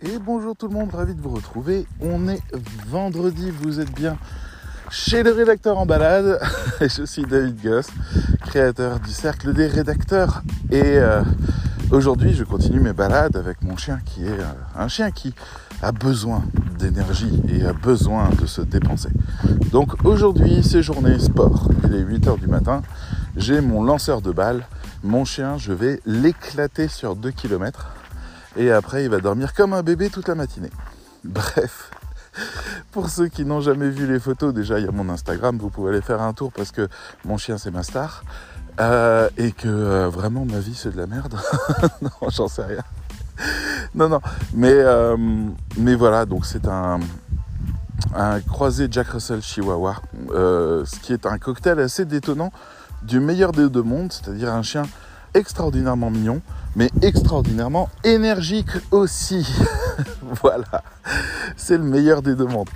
Et bonjour tout le monde, ravi de vous retrouver. On est vendredi, vous êtes bien chez le rédacteur en balade. Et je suis David Goss, créateur du cercle des rédacteurs. Et euh, aujourd'hui, je continue mes balades avec mon chien qui est euh, un chien qui a besoin d'énergie et a besoin de se dépenser. Donc aujourd'hui, c'est journée sport. Il est 8h du matin. J'ai mon lanceur de balles. Mon chien, je vais l'éclater sur 2 km et après, il va dormir comme un bébé toute la matinée. Bref, pour ceux qui n'ont jamais vu les photos, déjà il y a mon Instagram, vous pouvez aller faire un tour parce que mon chien c'est ma star. Euh, et que euh, vraiment ma vie c'est de la merde. non, j'en sais rien. non, non. Mais, euh, mais voilà, donc c'est un, un croisé Jack Russell Chihuahua, ce qui est un cocktail assez détonnant du meilleur des deux mondes, c'est-à-dire un chien extraordinairement mignon, mais extraordinairement énergique aussi. voilà, c'est le meilleur des deux mondes.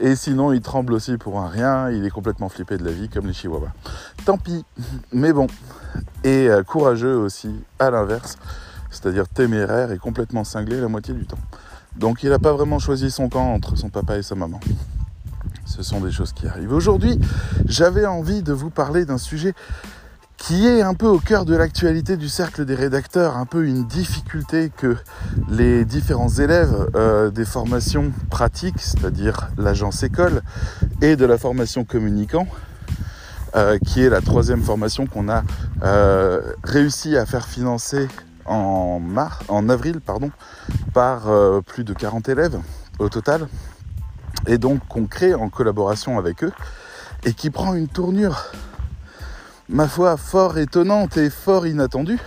Et sinon, il tremble aussi pour un rien, il est complètement flippé de la vie comme les chihuahuas. Tant pis, mais bon. Et euh, courageux aussi, à l'inverse, c'est-à-dire téméraire et complètement cinglé la moitié du temps. Donc il n'a pas vraiment choisi son camp entre son papa et sa maman. Ce sont des choses qui arrivent. Aujourd'hui, j'avais envie de vous parler d'un sujet qui est un peu au cœur de l'actualité du cercle des rédacteurs, un peu une difficulté que les différents élèves euh, des formations pratiques, c'est-à-dire l'agence école, et de la formation communicant, euh, qui est la troisième formation qu'on a euh, réussi à faire financer en, mars, en avril pardon, par plus de 40 élèves au total, et donc qu'on crée en collaboration avec eux, et qui prend une tournure ma foi, fort étonnante et fort inattendue,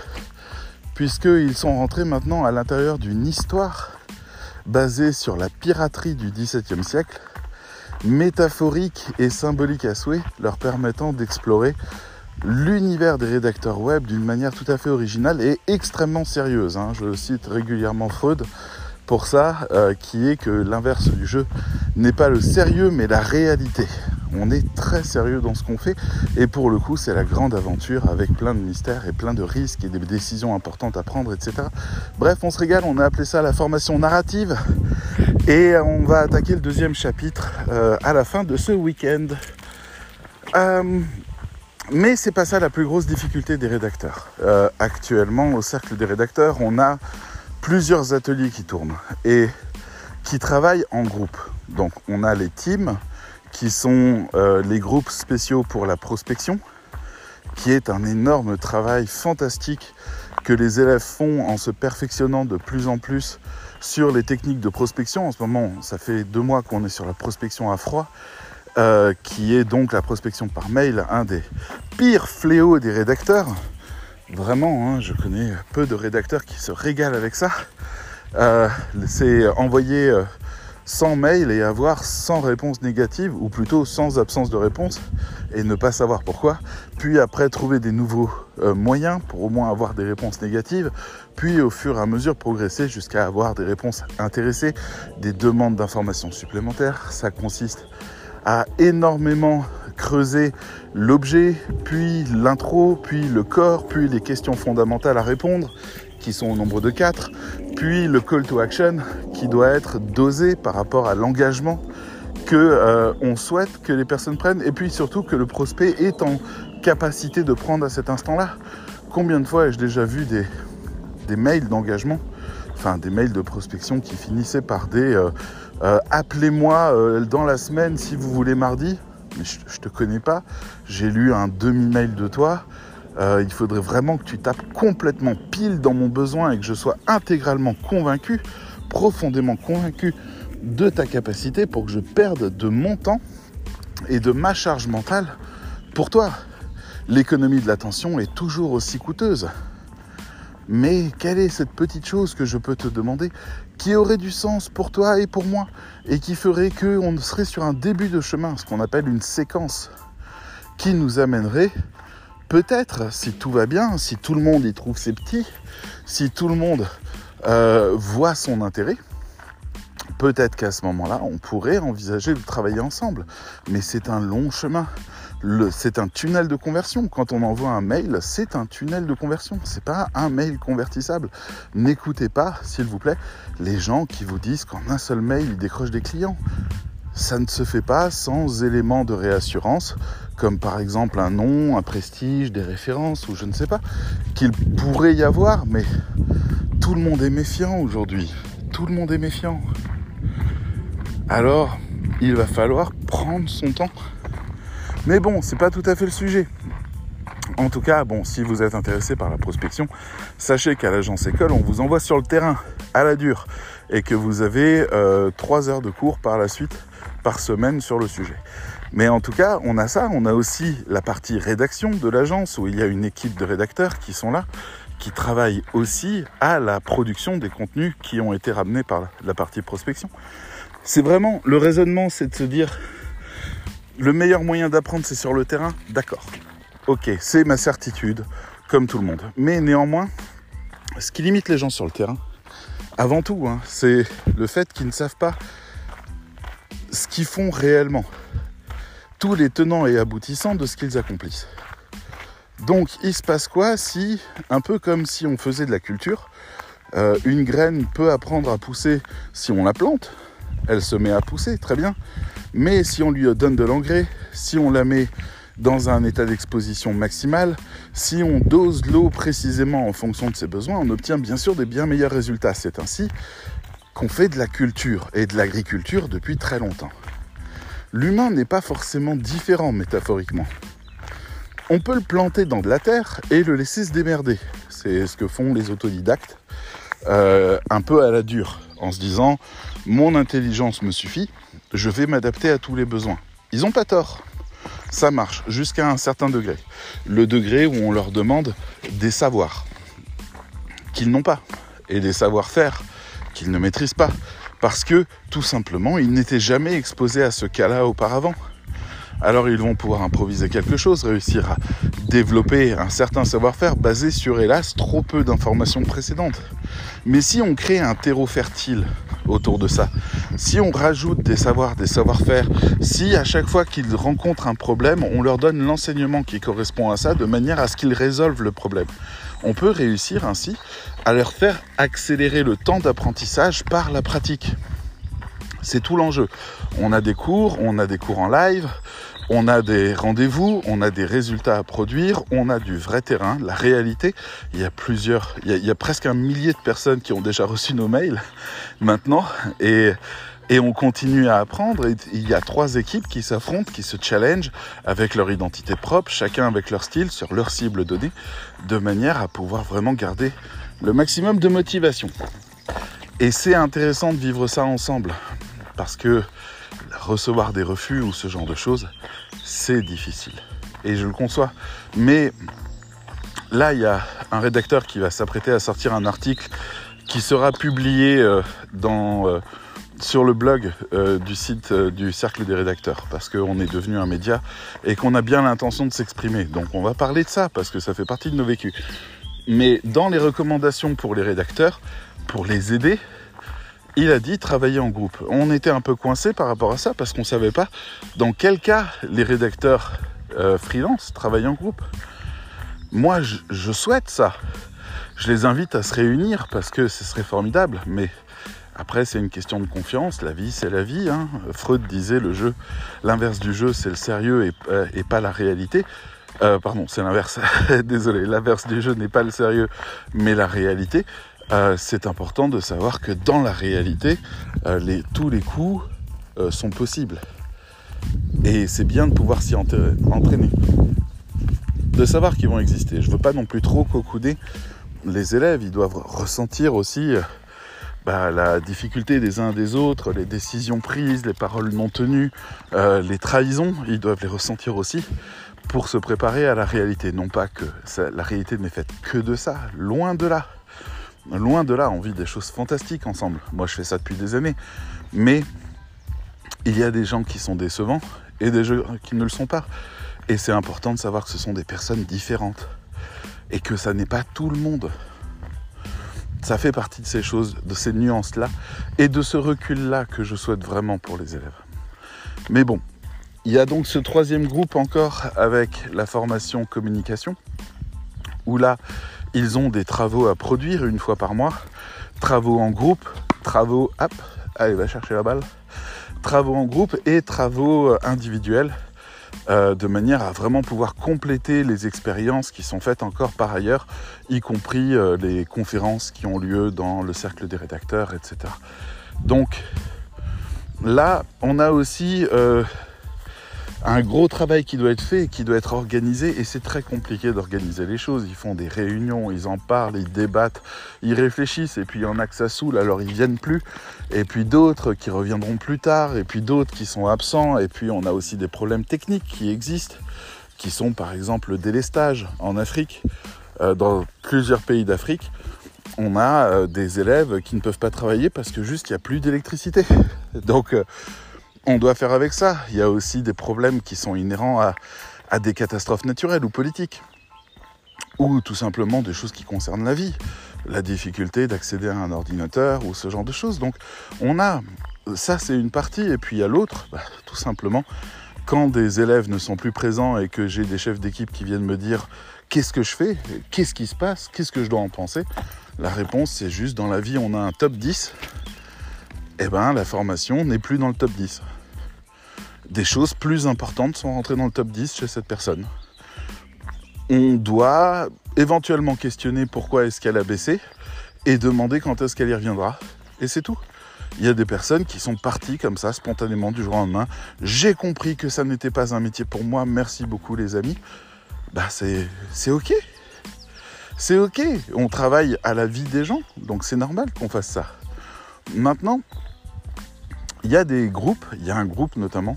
puisqu'ils sont rentrés maintenant à l'intérieur d'une histoire basée sur la piraterie du XVIIe siècle, métaphorique et symbolique à souhait, leur permettant d'explorer l'univers des rédacteurs web d'une manière tout à fait originale et extrêmement sérieuse. Hein. Je cite régulièrement Freud pour ça, euh, qui est que l'inverse du jeu n'est pas le sérieux mais la réalité. On est très sérieux dans ce qu'on fait et pour le coup c'est la grande aventure avec plein de mystères et plein de risques et des décisions importantes à prendre, etc. Bref, on se régale, on a appelé ça la formation narrative et on va attaquer le deuxième chapitre euh, à la fin de ce week-end. Euh, mais c'est pas ça la plus grosse difficulté des rédacteurs. Actuellement, au cercle des rédacteurs, on a plusieurs ateliers qui tournent et qui travaillent en groupe. Donc on a les teams, qui sont euh, les groupes spéciaux pour la prospection, qui est un énorme travail fantastique que les élèves font en se perfectionnant de plus en plus sur les techniques de prospection. En ce moment, ça fait deux mois qu'on est sur la prospection à froid, euh, qui est donc la prospection par mail, un des pires fléaux des rédacteurs. Vraiment, hein, je connais peu de rédacteurs qui se régalent avec ça. Euh, c'est envoyer sans mail et avoir sans réponse négative, ou plutôt sans absence de réponse, et ne pas savoir pourquoi, puis après trouver des nouveaux euh, moyens pour au moins avoir des réponses négatives, puis au fur et à mesure progresser jusqu'à avoir des réponses intéressées, des demandes d'informations supplémentaires. Ça consiste à énormément creuser l'objet, puis l'intro, puis le corps, puis les questions fondamentales à répondre, qui sont au nombre de quatre, puis le call to action qui doit être dosé par rapport à l'engagement que euh, on souhaite que les personnes prennent et puis surtout que le prospect est en capacité de prendre à cet instant-là. Combien de fois ai-je déjà vu des, des mails d'engagement, enfin des mails de prospection qui finissaient par des euh, euh, appelez-moi dans la semaine si vous voulez mardi, mais je, je te connais pas, j'ai lu un demi-mail de toi, euh, il faudrait vraiment que tu tapes complètement pile dans mon besoin et que je sois intégralement convaincu, profondément convaincu de ta capacité pour que je perde de mon temps et de ma charge mentale pour toi. L'économie de l'attention est toujours aussi coûteuse. Mais quelle est cette petite chose que je peux te demander? Qui aurait du sens pour toi et pour moi et qui ferait qu'on serait sur un début de chemin, ce qu'on appelle une séquence, qui nous amènerait peut-être, si tout va bien, si tout le monde y trouve ses petits, si tout le monde euh, voit son intérêt, peut-être qu'à ce moment-là, on pourrait envisager de travailler ensemble. Mais c'est un long chemin. C'est un tunnel de conversion. Quand on envoie un mail, c'est un tunnel de conversion. C'est pas un mail convertissable. N'écoutez pas, s'il vous plaît, les gens qui vous disent qu'en un seul mail, ils décrochent des clients. Ça ne se fait pas sans éléments de réassurance, comme par exemple un nom, un prestige, des références, ou je ne sais pas, qu'il pourrait y avoir, mais tout le monde est méfiant aujourd'hui. Tout le monde est méfiant. Alors, il va falloir prendre son temps. Mais bon, c'est pas tout à fait le sujet. En tout cas, bon, si vous êtes intéressé par la prospection, sachez qu'à l'agence école, on vous envoie sur le terrain à la dure et que vous avez euh, trois heures de cours par la suite par semaine sur le sujet. Mais en tout cas, on a ça, on a aussi la partie rédaction de l'agence où il y a une équipe de rédacteurs qui sont là, qui travaillent aussi à la production des contenus qui ont été ramenés par la partie prospection. C'est vraiment le raisonnement, c'est de se dire le meilleur moyen d'apprendre, c'est sur le terrain. D'accord. Ok, c'est ma certitude, comme tout le monde. Mais néanmoins, ce qui limite les gens sur le terrain, avant tout, hein, c'est le fait qu'ils ne savent pas ce qu'ils font réellement. Tous les tenants et aboutissants de ce qu'ils accomplissent. Donc, il se passe quoi si, un peu comme si on faisait de la culture, euh, une graine peut apprendre à pousser si on la plante, elle se met à pousser, très bien. Mais si on lui donne de l'engrais, si on la met dans un état d'exposition maximale, si on dose l'eau précisément en fonction de ses besoins, on obtient bien sûr des bien meilleurs résultats. C'est ainsi qu'on fait de la culture et de l'agriculture depuis très longtemps. L'humain n'est pas forcément différent métaphoriquement. On peut le planter dans de la terre et le laisser se démerder. C'est ce que font les autodidactes, euh, un peu à la dure, en se disant mon intelligence me suffit, je vais m'adapter à tous les besoins. Ils n'ont pas tort. Ça marche jusqu'à un certain degré. Le degré où on leur demande des savoirs qu'ils n'ont pas et des savoir-faire qu'ils ne maîtrisent pas. Parce que tout simplement, ils n'étaient jamais exposés à ce cas-là auparavant alors ils vont pouvoir improviser quelque chose, réussir à développer un certain savoir-faire basé sur, hélas, trop peu d'informations précédentes. Mais si on crée un terreau fertile autour de ça, si on rajoute des savoirs, des savoir-faire, si à chaque fois qu'ils rencontrent un problème, on leur donne l'enseignement qui correspond à ça de manière à ce qu'ils résolvent le problème, on peut réussir ainsi à leur faire accélérer le temps d'apprentissage par la pratique. C'est tout l'enjeu. On a des cours, on a des cours en live, on a des rendez-vous, on a des résultats à produire, on a du vrai terrain, la réalité. Il y a plusieurs, il y a, presque un millier de personnes qui ont déjà reçu nos mails maintenant et, et on continue à apprendre. il y a trois équipes qui s'affrontent, qui se challengent avec leur identité propre, chacun avec leur style, sur leur cible donnée, de manière à pouvoir vraiment garder le maximum de motivation. Et c'est intéressant de vivre ça ensemble parce que recevoir des refus ou ce genre de choses, c'est difficile. Et je le conçois. Mais là, il y a un rédacteur qui va s'apprêter à sortir un article qui sera publié euh, euh, sur le blog euh, du site du Cercle des rédacteurs, parce qu'on est devenu un média et qu'on a bien l'intention de s'exprimer. Donc on va parler de ça, parce que ça fait partie de nos vécus. Mais dans les recommandations pour les rédacteurs, pour les aider, il a dit travailler en groupe. On était un peu coincé par rapport à ça parce qu'on ne savait pas dans quel cas les rédacteurs euh, freelance travaillent en groupe. Moi, je, souhaite ça. Je les invite à se réunir parce que ce serait formidable. Mais après, c'est une question de confiance. La vie, c'est la vie. Hein. Freud disait le jeu, l'inverse du jeu, c'est le sérieux et, euh, pas la réalité. Euh, pardon, c'est l'inverse. Désolé, l'inverse du jeu n'est pas le sérieux, mais la réalité. Euh, c'est important de savoir que dans la réalité, euh, tous les coups euh, sont possibles. Et c'est bien de pouvoir s'y entraîner. De savoir qu'ils vont exister. Je ne veux pas non plus trop cocouder les élèves. Ils doivent ressentir aussi bah, la difficulté des uns des autres, les décisions prises, les paroles non tenues, les trahisons. Ils doivent les ressentir aussi pour se préparer à la réalité. Non pas que la réalité n'est faite que de ça, loin de là. Loin de là, on vit des choses fantastiques ensemble. Moi, je fais ça depuis des années. Mais il y a des gens qui sont décevants et des gens qui ne le sont pas. Et c'est important de savoir que ce sont des personnes différentes. Et que ça n'est pas tout le monde. Ça fait partie de ces choses, de ces nuances-là et de ce recul-là que je souhaite vraiment pour les élèves. Mais bon, Il y a donc ce troisième groupe encore avec la formation communication, où là, ils ont des travaux à produire une fois par mois, travaux en groupe, travaux, hop, allez, va chercher la balle, travaux en groupe et travaux individuels, euh, de manière à vraiment pouvoir compléter les expériences qui sont faites encore par ailleurs, y compris euh, les conférences qui ont lieu dans le cercle des rédacteurs, etc. Donc là, on a aussi euh, un gros travail qui doit être fait, qui doit être organisé, et c'est très compliqué d'organiser les choses. Ils font des réunions, ils en parlent, ils débattent, ils réfléchissent, et puis il y en a que ça saoule, alors ils viennent plus, et puis d'autres qui reviendront plus tard, et puis d'autres qui sont absents, et puis on a aussi des problèmes techniques qui existent, qui sont par exemple le délestage en Afrique, euh, dans plusieurs pays d'Afrique. On a euh, des élèves qui ne peuvent pas travailler parce que juste il n'y a plus d'électricité. Donc euh, on doit faire avec ça. Il y a aussi des problèmes qui sont inhérents à, des catastrophes naturelles ou politiques, ou tout simplement des choses qui concernent la vie, la difficulté d'accéder à un ordinateur ou ce genre de choses. Donc on a, ça c'est une partie, et puis il y a l'autre, bah, tout simplement, quand des élèves ne sont plus présents et que j'ai des chefs d'équipe qui viennent me dire qu'est-ce que je fais, qu'est-ce qui se passe, qu'est-ce que je dois en penser, la réponse c'est juste dans la vie on a un top 10 eh ben, la formation n'est plus dans le top 10. Des choses plus importantes sont rentrées dans le top 10 chez cette personne. On doit éventuellement questionner pourquoi est-ce qu'elle a baissé et demander quand est-ce qu'elle y reviendra. Et c'est tout. Il y a des personnes qui sont parties comme ça, spontanément, du jour au lendemain. J'ai compris que ça n'était pas un métier pour moi. Merci beaucoup, les amis. Bah, c'est, c'est OK. C'est OK. On travaille à la vie des gens. Donc, c'est normal qu'on fasse ça. Maintenant, il y a des groupes, il y a un groupe notamment,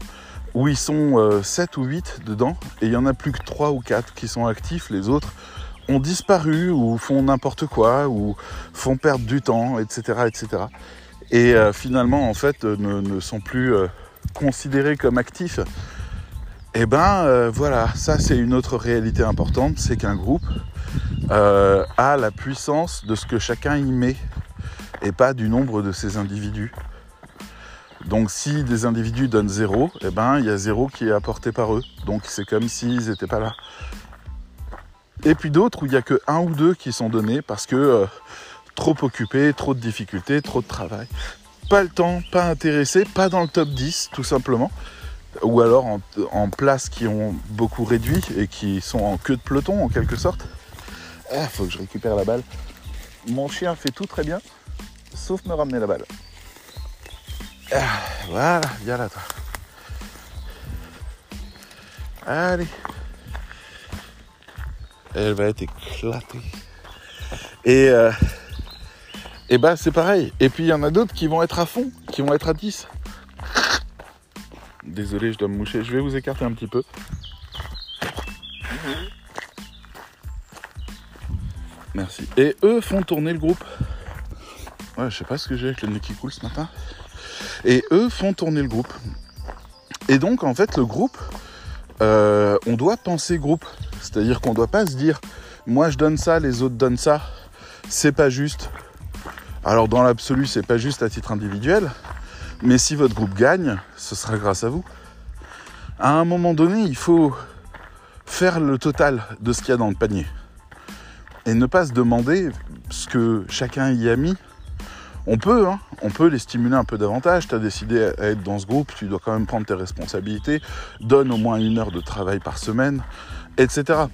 où ils sont 7 euh, ou 8 dedans, et il y en a plus que 3 ou 4 qui sont actifs, les autres ont disparu ou font n'importe quoi ou font perdre du temps, etc. etc. Et euh, finalement, en fait, euh, ne, sont plus considérés comme actifs. Eh ben voilà, ça c'est une autre réalité importante, c'est qu'un groupe a la puissance de ce que chacun y met et pas du nombre de ses individus. Donc si des individus donnent zéro, eh ben il y a zéro qui est apporté par eux. Donc c'est comme s'ils n'étaient pas là. Et puis d'autres où il n'y a que un ou deux qui sont donnés parce que euh, trop occupés, trop de difficultés, trop de travail. Pas le temps, pas intéressé, pas dans le top 10 tout simplement. Ou alors en, en places qui ont beaucoup réduit et qui sont en queue de peloton en quelque sorte. Ah, faut que je récupère la balle. Mon chien fait tout très bien, sauf me ramener la balle. Ah, voilà, viens là toi. Allez. Elle va être éclatée. Et, euh, et bah c'est pareil. Et puis il y en a d'autres qui vont être à fond, qui vont être à 10. Désolé, je dois me moucher. Je vais vous écarter un petit peu. Merci. Et eux font tourner le groupe. Ouais, je sais pas ce que j'ai avec le nez qui coule ce matin. Et eux font tourner le groupe. Et donc, en fait, le groupe, euh, on doit penser groupe. C'est-à-dire qu'on ne doit pas se dire, moi je donne ça, les autres donnent ça. C'est pas juste. Alors, dans l'absolu, c'est pas juste à titre individuel. Mais si votre groupe gagne, ce sera grâce à vous. À un moment donné, il faut faire le total de ce qu'il y a dans le panier. Et ne pas se demander ce que chacun y a mis on peut, hein, on peut les stimuler un peu davantage. Tu as décidé à être dans ce groupe, tu dois quand même prendre tes responsabilités. Donne au moins une heure de travail par semaine, etc.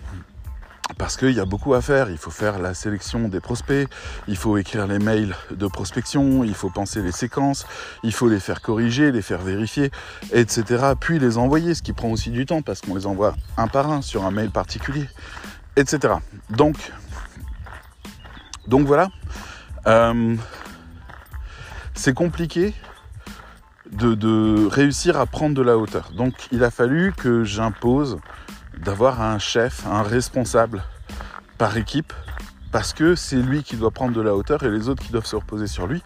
Parce qu'il y a beaucoup à faire. Il faut faire la sélection des prospects, il faut écrire les mails de prospection, il faut penser les séquences, il faut les faire corriger, les faire vérifier, etc. Puis les envoyer, ce qui prend aussi du temps parce qu'on les envoie un par un sur un mail particulier, etc. Donc, donc voilà. Euh, c'est compliqué de, réussir à prendre de la hauteur. Donc il a fallu que j'impose d'avoir un chef, un responsable par équipe, parce que c'est lui qui doit prendre de la hauteur et les autres qui doivent se reposer sur lui.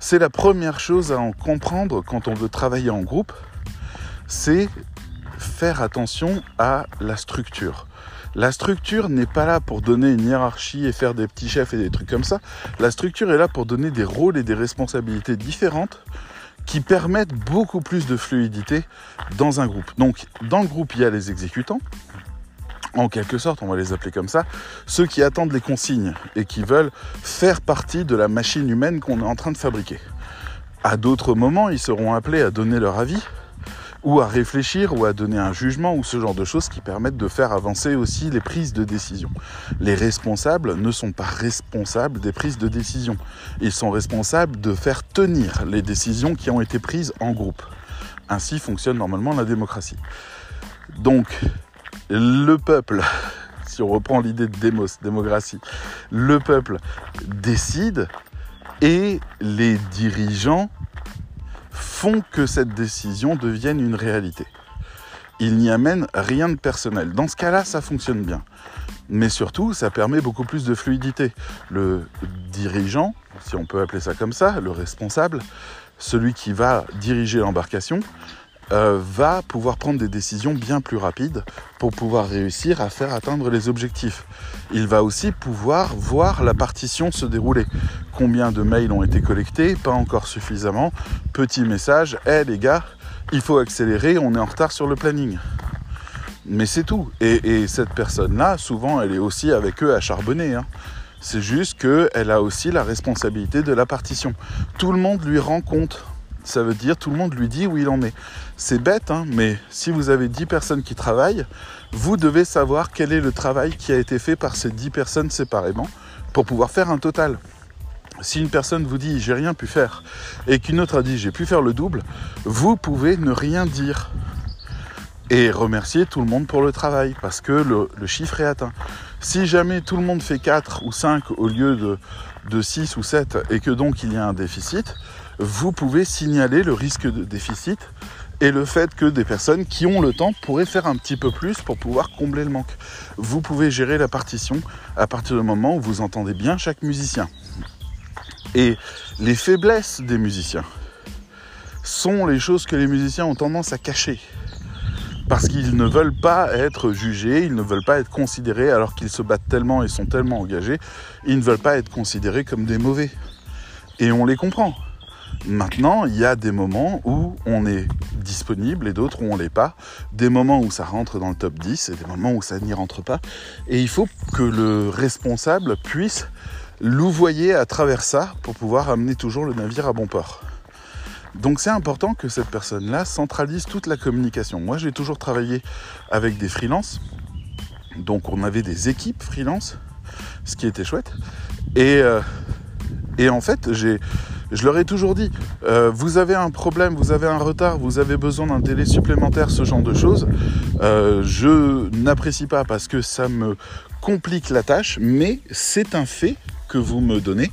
C'est la première chose à en comprendre quand on veut travailler en groupe, c'est faire attention à la structure. La structure n'est pas là pour donner une hiérarchie et faire des petits chefs et des trucs comme ça. La structure est là pour donner des rôles et des responsabilités différentes qui permettent beaucoup plus de fluidité dans un groupe. Donc dans le groupe, il y a les exécutants, en quelque sorte, on va les appeler comme ça, ceux qui attendent les consignes et qui veulent faire partie de la machine humaine qu'on est en train de fabriquer. À d'autres moments, ils seront appelés à donner leur avis, ou à réfléchir, ou à donner un jugement, ou ce genre de choses qui permettent de faire avancer aussi les prises de décision. Les responsables ne sont pas responsables des prises de décision. Ils sont responsables de faire tenir les décisions qui ont été prises en groupe. Ainsi fonctionne normalement la démocratie. Donc, le peuple, si on reprend l'idée de démos, démocratie, le peuple décide et les dirigeants font que cette décision devienne une réalité. Ils n'y amènent rien de personnel. Dans ce cas-là, ça fonctionne bien. Mais surtout, ça permet beaucoup plus de fluidité. Le dirigeant, si on peut appeler ça comme ça, le responsable, celui qui va diriger l'embarcation, euh, va pouvoir prendre des décisions bien plus rapides pour pouvoir réussir à faire atteindre les objectifs. Il va aussi pouvoir voir la partition se dérouler. Combien de mails ont été collectés? Pas encore suffisamment. Petit message, hé les gars, il faut accélérer, on est en retard sur le planning. Mais c'est tout. Et, cette personne-là, souvent, elle est aussi avec eux à charbonner. Hein. C'est juste qu'elle a aussi la responsabilité de la partition. Tout le monde lui rend compte ça veut dire tout le monde lui dit où il en est. C'est bête, hein, mais si vous avez 10 personnes qui travaillent, vous devez savoir quel est le travail qui a été fait par ces 10 personnes séparément pour pouvoir faire un total. Si une personne vous dit j'ai rien pu faire et qu'une autre a dit j'ai pu faire le double, vous pouvez ne rien dire et remercier tout le monde pour le travail parce que le, chiffre est atteint. Si jamais tout le monde fait 4 ou 5 au lieu de, de 6 ou 7 et que donc il y a un déficit, vous pouvez signaler le risque de déficit et le fait que des personnes qui ont le temps pourraient faire un petit peu plus pour pouvoir combler le manque. Vous pouvez gérer la partition à partir du moment où vous entendez bien chaque musicien. Et les faiblesses des musiciens sont les choses que les musiciens ont tendance à cacher. Parce qu'ils ne veulent pas être jugés, ils ne veulent pas être considérés alors qu'ils se battent tellement et sont tellement engagés, ils ne veulent pas être considérés comme des mauvais. Et on les comprend. Maintenant, il y a des moments où on est disponible et d'autres où on l'est pas. Des moments où ça rentre dans le top 10 et des moments où ça n'y rentre pas. Et il faut que le responsable puisse louvoyer à travers ça pour pouvoir amener toujours le navire à bon port. Donc c'est important que cette personne-là centralise toute la communication. Moi j'ai toujours travaillé avec des freelances. Donc on avait des équipes freelance, ce qui était chouette. Et, euh, et en fait j'ai je leur ai toujours dit, euh, vous avez un problème, vous avez un retard, vous avez besoin d'un délai supplémentaire, ce genre de choses. Euh, je n'apprécie pas parce que ça me complique la tâche, mais c'est un fait que vous me donnez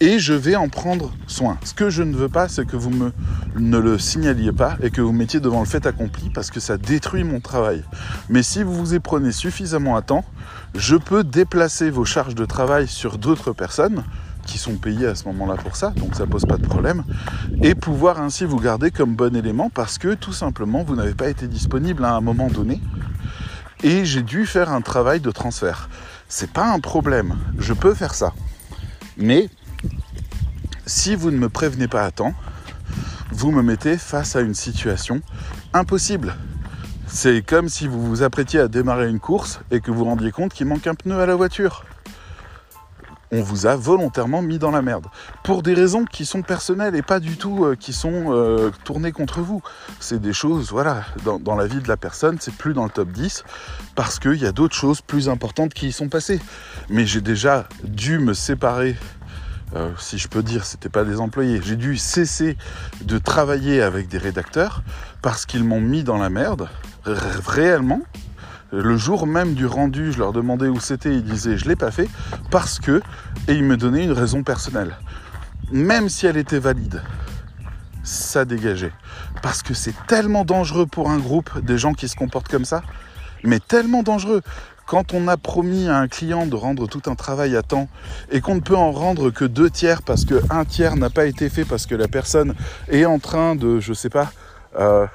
et je vais en prendre soin. Ce que je ne veux pas, c'est que vous me, ne le signaliez pas et que vous mettiez devant le fait accompli parce que ça détruit mon travail. Mais si vous vous y prenez suffisamment à temps, je peux déplacer vos charges de travail sur d'autres personnes qui sont payés à ce moment-là pour ça, donc ça pose pas de problème, et pouvoir ainsi vous garder comme bon élément parce que tout simplement vous n'avez pas été disponible à un moment donné et j'ai dû faire un travail de transfert. C'est pas un problème, je peux faire ça. Mais si vous ne me prévenez pas à temps, vous me mettez face à une situation impossible. C'est comme si vous vous apprêtiez à démarrer une course et que vous rendiez compte qu'il manque un pneu à la voiture on vous a volontairement mis dans la merde. Pour des raisons qui sont personnelles et pas du tout euh, qui sont euh, tournées contre vous. C'est des choses, voilà, dans, la vie de la personne, c'est plus dans le top 10 parce qu'il y a d'autres choses plus importantes qui y sont passées. Mais j'ai déjà dû me séparer. Euh, si je peux dire, c'était pas des employés. J'ai dû cesser de travailler avec des rédacteurs parce qu'ils m'ont mis dans la merde, réellement, le jour même du rendu, je leur demandais où c'était, ils disaient je l'ai pas fait parce que et ils me donnaient une raison personnelle. Même si elle était valide, ça dégageait parce que c'est tellement dangereux pour un groupe des gens qui se comportent comme ça, mais tellement dangereux quand on a promis à un client de rendre tout un travail à temps et qu'on ne peut en rendre que deux tiers parce que un tiers n'a pas été fait parce que la personne est en train de, je sais pas, euh,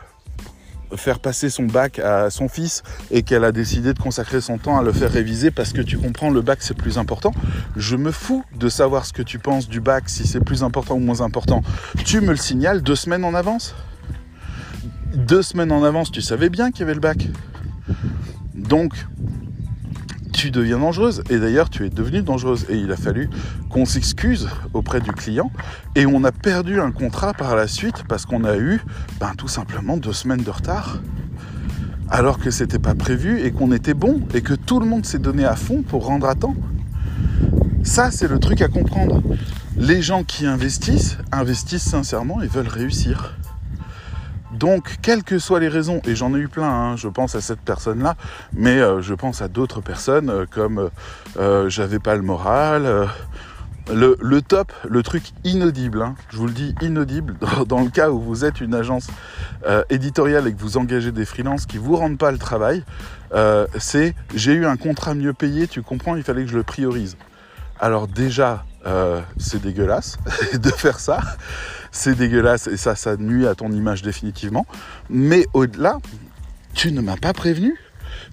faire passer son bac à son fils et qu'elle a décidé de consacrer son temps à le faire réviser parce que tu comprends, le bac c'est plus important. Je me fous de savoir ce que tu penses du bac, si c'est plus important ou moins important. Tu me le signales deux semaines en avance? Deux semaines en avance, tu savais bien qu'il y avait le bac. Donc, tu deviens dangereuse. Et d'ailleurs, tu es devenue dangereuse. Et il a fallu qu'on s'excuse auprès du client. Et on a perdu un contrat par la suite parce qu'on a eu ben, tout simplement deux semaines de retard. Alors que c'était pas prévu et qu'on était bon et que tout le monde s'est donné à fond pour rendre à temps. Ça, c'est le truc à comprendre. Les gens qui investissent, investissent sincèrement et veulent réussir. Donc, quelles que soient les raisons, et j'en ai eu plein, hein, je pense à cette personne-là, mais euh, je pense à d'autres personnes euh, comme euh, j'avais pas le moral. Le, top, le truc inaudible, hein, je vous le dis inaudible, dans, le cas où vous êtes une agence éditoriale et que vous engagez des freelances qui vous rendent pas le travail, c'est j'ai eu un contrat mieux payé, tu comprends, il fallait que je le priorise. Alors déjà, c'est dégueulasse de faire ça c'est dégueulasse et ça, ça nuit à ton image définitivement. Mais au-delà, tu ne m'as pas prévenu.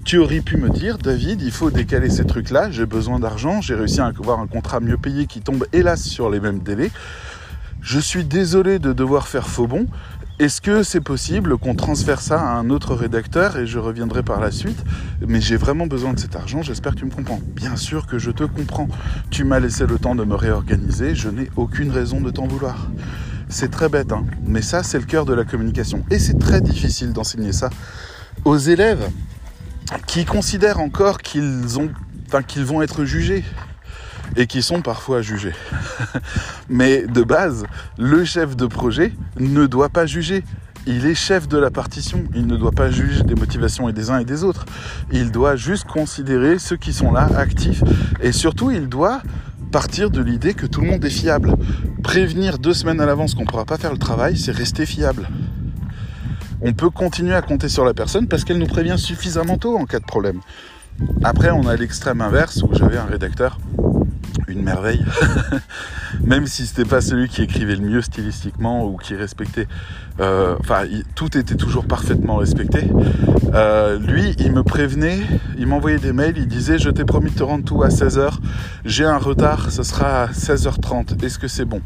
Tu aurais pu me dire, David, il faut décaler ces trucs-là, j'ai besoin d'argent, j'ai réussi à avoir un contrat mieux payé qui tombe hélas sur les mêmes délais. Je suis désolé de devoir faire faux bon. Est-ce que c'est possible qu'on transfère ça à un autre rédacteur et je reviendrai par la suite? Mais j'ai vraiment besoin de cet argent, j'espère que tu me comprends. Bien sûr que je te comprends. Tu m'as laissé le temps de me réorganiser, je n'ai aucune raison de t'en vouloir. C'est très bête, hein. mais ça, c'est le cœur de la communication. Et c'est très difficile d'enseigner ça aux élèves qui considèrent encore qu'ils ont, qu'ils vont être jugés et qui sont parfois jugés. mais de base, le chef de projet ne doit pas juger. Il est chef de la partition, il ne doit pas juger des motivations des uns et des autres. Il doit juste considérer ceux qui sont là, actifs, et surtout il doit partir de l'idée que tout le monde est fiable. Prévenir deux semaines à l'avance qu'on ne pourra pas faire le travail, c'est rester fiable. On peut continuer à compter sur la personne parce qu'elle nous prévient suffisamment tôt en cas de problème. Après, on a l'extrême inverse où j'avais un rédacteur une merveille. Même si c'était pas celui qui écrivait le mieux stylistiquement ou qui respectait, euh, enfin tout était toujours parfaitement respecté. Euh, lui, il me prévenait, il m'envoyait des mails, il disait je t'ai promis de te rendre tout à 16h, j'ai un retard, ce sera à 16h30, est-ce que c'est bon?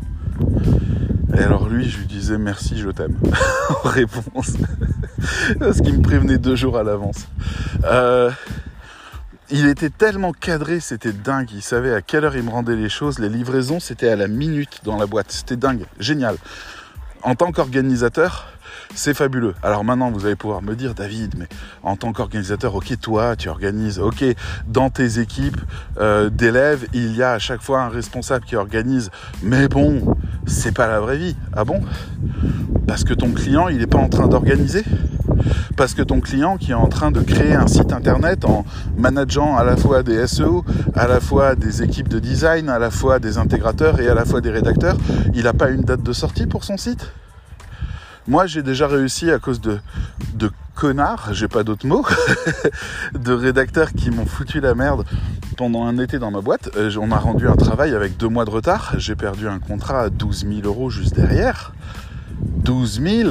Et alors lui, je lui disais merci, je t'aime en réponse. Parce qu'il me prévenait deux jours à l'avance. Euh, il était tellement cadré, c'était dingue. Il savait à quelle heure il me rendait les choses. Les livraisons, c'était à la minute dans la boîte. C'était dingue, génial. En tant qu'organisateur, c'est fabuleux. Alors maintenant, vous allez pouvoir me dire, David, mais en tant qu'organisateur, ok, toi, tu organises, ok, dans tes équipes euh, d'élèves, il y a à chaque fois un responsable qui organise. Mais bon, c'est pas la vraie vie. Ah bon? Parce que ton client, il n'est pas en train d'organiser? Parce que ton client qui est en train de créer un site internet en manageant à la fois des SEO, à la fois des équipes de design, à la fois des intégrateurs et à la fois des rédacteurs, il n'a pas une date de sortie pour son site? Moi, j'ai déjà réussi à cause de, connards, j'ai pas d'autres mots, de rédacteurs qui m'ont foutu la merde pendant un été dans ma boîte. Euh, on m'a rendu un travail avec deux mois de retard. J'ai perdu un contrat à 12 000 euros juste derrière. 12 000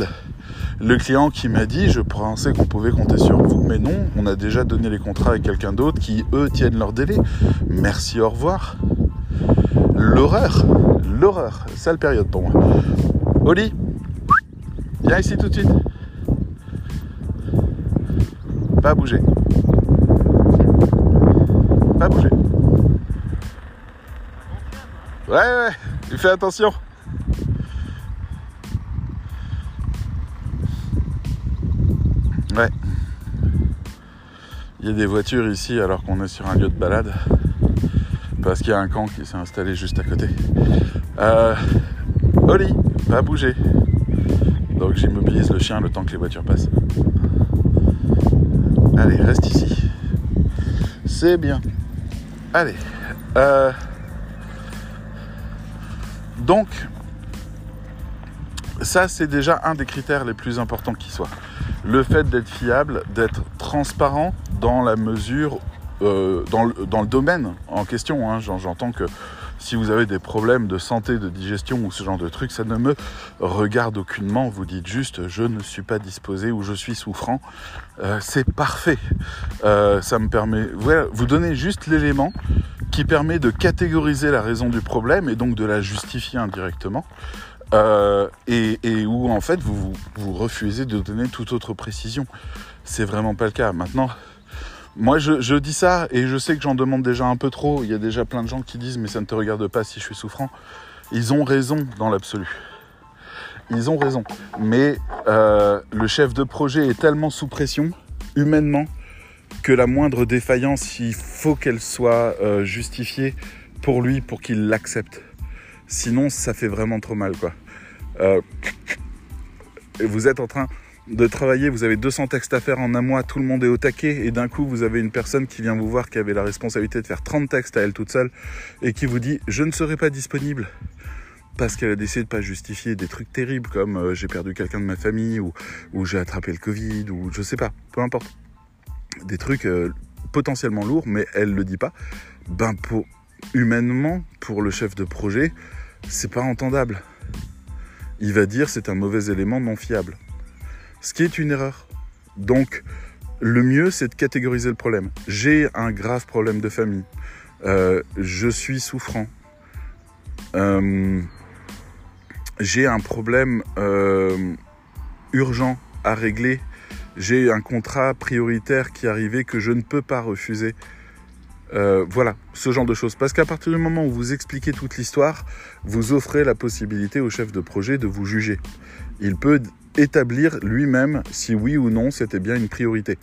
le client qui m'a dit je pensais qu'on pouvait compter sur vous, mais non, on a déjà donné les contrats avec quelqu'un d'autre qui, eux, tiennent leur délai. Merci, au revoir. L'horreur, l'horreur, sale période pour moi. Oli, viens ici tout de suite. Pas bouger. Pas bouger. Ouais, ouais, fais attention. Ouais. Il y a des voitures ici alors qu'on est sur un lieu de balade. Parce qu'il y a un camp qui s'est installé juste à côté. Euh, Oli, va bouger. Donc j'immobilise le chien le temps que les voitures passent. Allez, reste ici. C'est bien. Allez. Euh, donc, ça c'est déjà un des critères les plus importants qui soit le fait d'être fiable, d'être transparent dans la mesure, euh, dans, le, domaine en question. Hein. J'entends que si vous avez des problèmes de santé, de digestion ou ce genre de trucs, ça ne me regarde aucunement. Vous dites juste je ne suis pas disposé ou je suis souffrant. Euh, c'est parfait. Euh, ça me permet, vous donnez juste l'élément qui permet de catégoriser la raison du problème et donc de la justifier indirectement. Euh, et, et, où en fait vous, vous refusez de donner toute autre précision. C'est vraiment pas le cas. Maintenant, moi, je, dis ça et je sais que j'en demande déjà un peu trop. Il y a déjà plein de gens qui disent mais ça ne te regarde pas si je suis souffrant. Ils ont raison dans l'absolu. Ils ont raison. Mais euh, le chef de projet est tellement sous pression, humainement, que la moindre défaillance, il faut qu'elle soit euh, justifiée pour lui, pour qu'il l'accepte. Sinon, ça fait vraiment trop mal, quoi. Euh, vous êtes en train de travailler, vous avez 200 textes à faire en un mois, tout le monde est au taquet, et d'un coup vous avez une personne qui vient vous voir qui avait la responsabilité de faire 30 textes à elle toute seule, et qui vous dit je ne serai pas disponible parce qu'elle a décidé de pas justifier des trucs terribles comme euh, j'ai perdu quelqu'un de ma famille ou, j'ai attrapé le Covid ou je sais pas, peu importe. Des trucs euh, potentiellement lourds, mais elle le dit pas. Ben humainement, pour le chef de projet, c'est pas entendable. Il va dire c'est un mauvais élément non fiable ce qui est une erreur. Donc, le mieux, c'est de catégoriser le problème. J'ai un grave problème de famille. Euh, je suis souffrant. Euh, j'ai un problème euh, urgent à régler. J'ai un contrat prioritaire qui arrivé que je ne peux pas refuser. voilà, ce genre de choses. Parce qu'à partir du moment où vous expliquez toute l'histoire, vous offrez la possibilité au chef de projet de vous juger. Il peut établir lui-même si oui ou non c'était bien une priorité.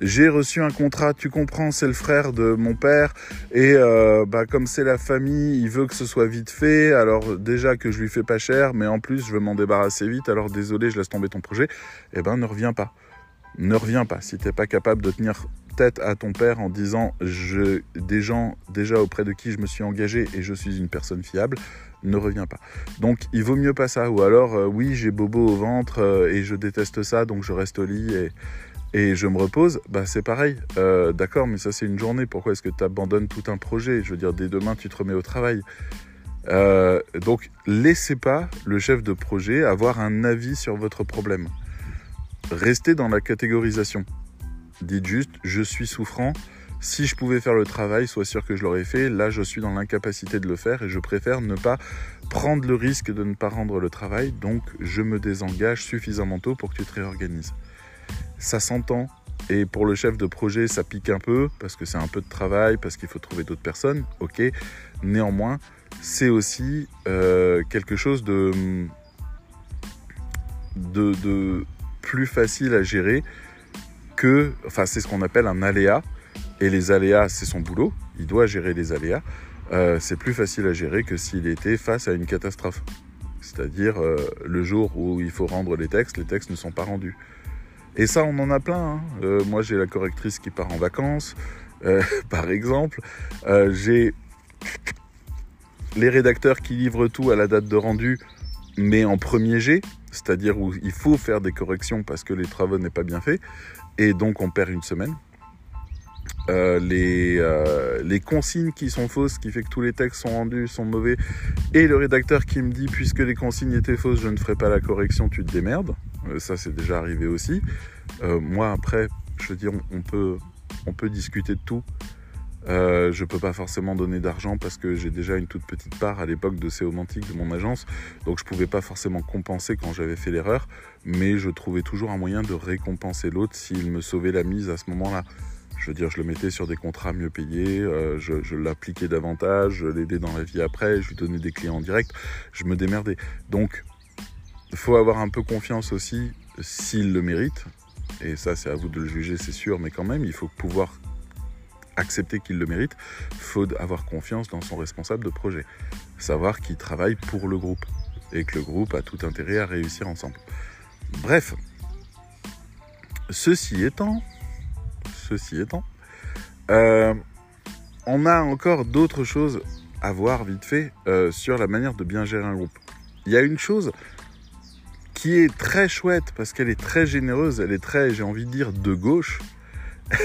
J'ai reçu un contrat, tu comprends, c'est le frère de mon père, et euh, bah, comme c'est la famille, il veut que ce soit vite fait, alors déjà que je lui fais pas cher, mais en plus je veux m'en débarrasser vite, alors désolé, je laisse tomber ton projet, eh ben ne reviens pas. Ne reviens pas. Si t'es pas capable de tenir tête à ton père en disant déjà auprès de qui je me suis engagé et je suis une personne fiable, ne reviens pas. Donc il vaut mieux pas ça. Ou alors, euh, oui, j'ai bobo au ventre euh, et je déteste ça, donc je reste au lit et, et je me repose. Bah c'est pareil. Euh, d'accord, mais ça c'est une journée. Pourquoi est-ce que tu abandonnes tout un projet? Je veux dire, dès demain, tu te remets au travail. donc laissez pas le chef de projet avoir un avis sur votre problème. Restez dans la catégorisation. Dites juste, je suis souffrant si je pouvais faire le travail, sois sûr que je l'aurais fait. Là, je suis dans l'incapacité de le faire et je préfère ne pas prendre le risque de ne pas rendre le travail. Donc, je me désengage suffisamment tôt pour que tu te réorganises. Ça s'entend. Et pour le chef de projet, ça pique un peu parce que c'est un peu de travail, parce qu'il faut trouver d'autres personnes. Ok. Néanmoins, c'est aussi euh, quelque chose de, de, de plus facile à gérer que, enfin, c'est ce qu'on appelle un aléa. Et les aléas, c'est son boulot. Il doit gérer les aléas. Euh, c'est plus facile à gérer que s'il était face à une catastrophe. C'est-à-dire euh, le jour où il faut rendre les textes, les textes ne sont pas rendus. Et ça, on en a plein. Hein. Euh, moi, j'ai la correctrice qui part en vacances, par exemple. j'ai les rédacteurs qui livrent tout à la date de rendu, mais en premier jet, c'est-à-dire où il faut faire des corrections parce que les travaux n'est pas bien fait, et donc on perd une semaine. Euh, les, euh, les consignes qui sont fausses, qui fait que tous les textes sont rendus, sont mauvais, et le rédacteur qui me dit puisque les consignes étaient fausses, je ne ferai pas la correction, tu te démerdes. Euh, ça, c'est déjà arrivé aussi. moi, après, je veux dire, on peut, on peut discuter de tout. Euh, je peux pas forcément donner d'argent parce que j'ai déjà une toute petite part à l'époque de Céomantique de mon agence, donc je pouvais pas forcément compenser quand j'avais fait l'erreur, mais je trouvais toujours un moyen de récompenser l'autre s'il me sauvait la mise à ce moment-là. Je veux dire, je le mettais sur des contrats mieux payés, euh, je, l'appliquais davantage, je l'aidais dans la vie après, je lui donnais des clients en direct, je me démerdais. Donc, il faut avoir un peu confiance aussi s'il le mérite. Et ça, c'est à vous de le juger, c'est sûr, mais quand même, il faut pouvoir accepter qu'il le mérite. Il faut avoir confiance dans son responsable de projet. Savoir qu'il travaille pour le groupe et que le groupe a tout intérêt à réussir ensemble. Bref, ceci étant, Ceci étant, euh, on a encore d'autres choses à voir vite fait euh, sur la manière de bien gérer un groupe. Il y a une chose qui est très chouette parce qu'elle est très généreuse, elle est très, j'ai envie de dire, de gauche,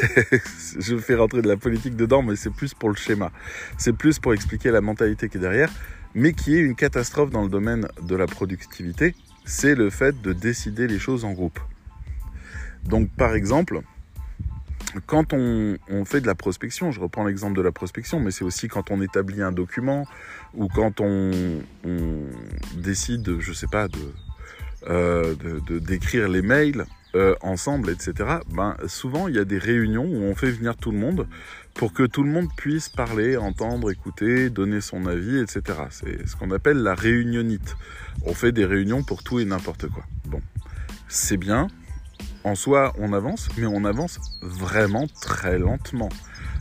je fais rentrer de la politique dedans, mais c'est plus pour le schéma. C'est plus pour expliquer la mentalité qui est derrière, mais qui est une catastrophe dans le domaine de la productivité. C'est le fait de décider les choses en groupe. Donc, par exemple, quand on, fait de la prospection, je reprends l'exemple de la prospection, mais c'est aussi quand on établit un document ou quand on, décide, je sais pas, de euh, d'écrire les mails euh, ensemble, etc. Ben souvent il y a des réunions où on fait venir tout le monde pour que tout le monde puisse parler, entendre, écouter, donner son avis, etc. C'est ce qu'on appelle la réunionnite. On fait des réunions pour tout et n'importe quoi. Bon, c'est bien, en soi, on avance, mais on avance vraiment très lentement.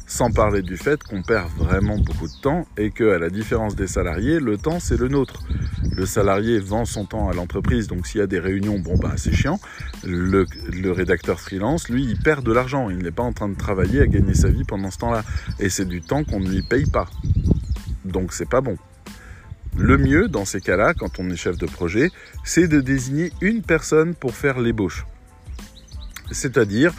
Sans parler du fait qu'on perd vraiment beaucoup de temps et que, à la différence des salariés, le temps c'est le nôtre. Le salarié vend son temps à l'entreprise, donc s'il y a des réunions, bon bah c'est chiant. Le, le, rédacteur freelance, lui, il perd de l'argent. Il n'est pas en train de travailler à gagner sa vie pendant ce temps-là. Et c'est du temps qu'on ne lui paye pas. Donc c'est pas bon. Le mieux dans ces cas-là, quand on est chef de projet, c'est de désigner une personne pour faire l'ébauche. C'est-à-dire,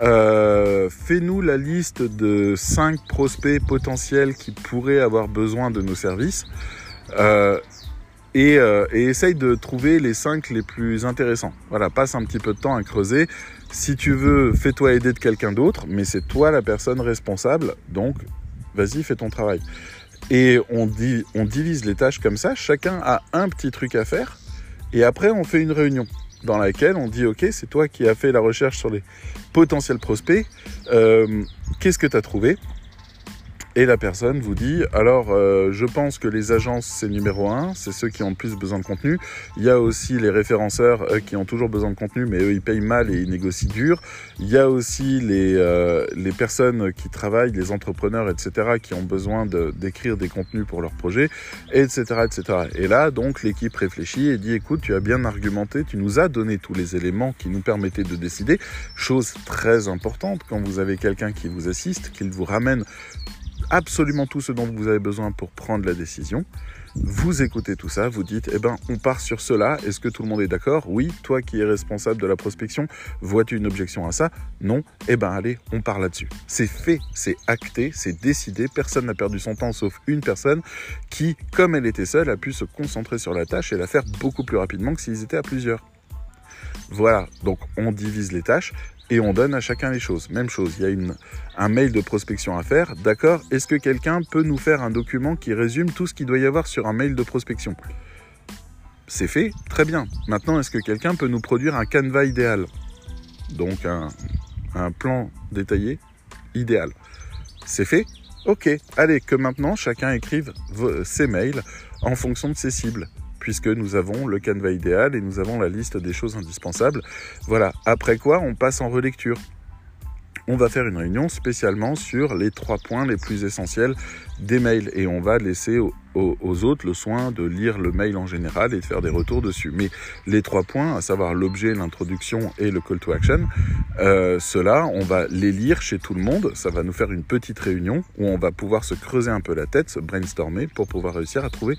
euh, fais-nous la liste de 5 prospects potentiels qui pourraient avoir besoin de nos services euh, euh, et, essaye de trouver les 5 les plus intéressants. Voilà, passe un petit peu de temps à creuser. Si tu veux, fais-toi aider de quelqu'un d'autre, mais c'est toi la personne responsable, donc vas-y, fais ton travail. Et on, divise les tâches comme ça, chacun a un petit truc à faire, et après on fait une réunion dans laquelle on dit ok c'est toi qui as fait la recherche sur les potentiels prospects, euh, qu'est-ce que tu as trouvé? Et la personne vous dit, alors euh, je pense que les agences c'est numéro un, c'est ceux qui ont le plus besoin de contenu. Il y a aussi les référenceurs euh, qui ont toujours besoin de contenu, mais eux ils payent mal et ils négocient dur. Il y a aussi les, euh, les personnes qui travaillent, les entrepreneurs, etc., qui ont besoin d'écrire des contenus pour leur projet, etc., etc. Et là, donc, l'équipe réfléchit et dit, écoute, tu as bien argumenté, tu nous as donné tous les éléments qui nous permettaient de décider. Chose très importante quand vous avez quelqu'un qui vous assiste, qu'il vous ramène absolument tout ce dont vous avez besoin pour prendre la décision. Vous écoutez tout ça, vous dites, eh ben, on part sur cela. Est-ce que tout le monde est d'accord? Oui. Toi qui es responsable de la prospection, vois-tu une objection à ça? Non. Eh ben, allez, on part là-dessus. C'est fait, c'est acté, c'est décidé. Personne n'a perdu son temps sauf une personne qui, comme elle était seule, a pu se concentrer sur la tâche et la faire beaucoup plus rapidement que s'ils étaient à plusieurs. Voilà, donc on divise les tâches et on donne à chacun les choses. Même chose, il y a un mail de prospection à faire. D'accord Est-ce que quelqu'un peut nous faire un document qui résume tout ce qu'il doit y avoir sur un mail de prospection? C'est fait, très bien. Maintenant, est-ce que quelqu'un peut nous produire un canevas idéal? Donc un plan détaillé idéal. C'est fait? Ok, allez, que maintenant chacun écrive ses mails en fonction de ses cibles puisque nous avons le canevas idéal et nous avons la liste des choses indispensables. Voilà, après quoi on passe en relecture. On va faire une réunion spécialement sur les trois points les plus essentiels des mails et on va laisser aux, autres le soin de lire le mail en général et de faire des retours dessus. Mais les trois points, à savoir l'objet, l'introduction et le call to action, euh, on va les lire chez tout le monde. Ça va nous faire une petite réunion où on va pouvoir se creuser un peu la tête, se brainstormer pour pouvoir réussir à trouver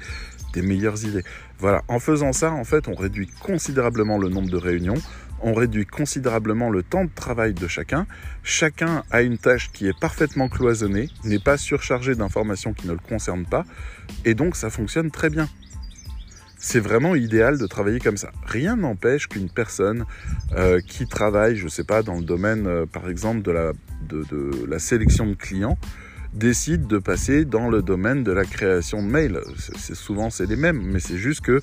des meilleures idées. Voilà, en faisant ça, en fait, on réduit considérablement le nombre de réunions, on réduit considérablement le temps de travail de chacun. Chacun a une tâche qui est parfaitement cloisonnée, n'est pas surchargé d'informations qui ne le concernent pas, et donc ça fonctionne très bien. C'est vraiment idéal de travailler comme ça. Rien n'empêche qu'une personne euh, qui travaille, je ne sais pas, dans le domaine, euh, par exemple, de la, de, de la sélection de clients, décide de passer dans le domaine de la création de mails. C'est souvent c'est les mêmes, mais c'est juste que,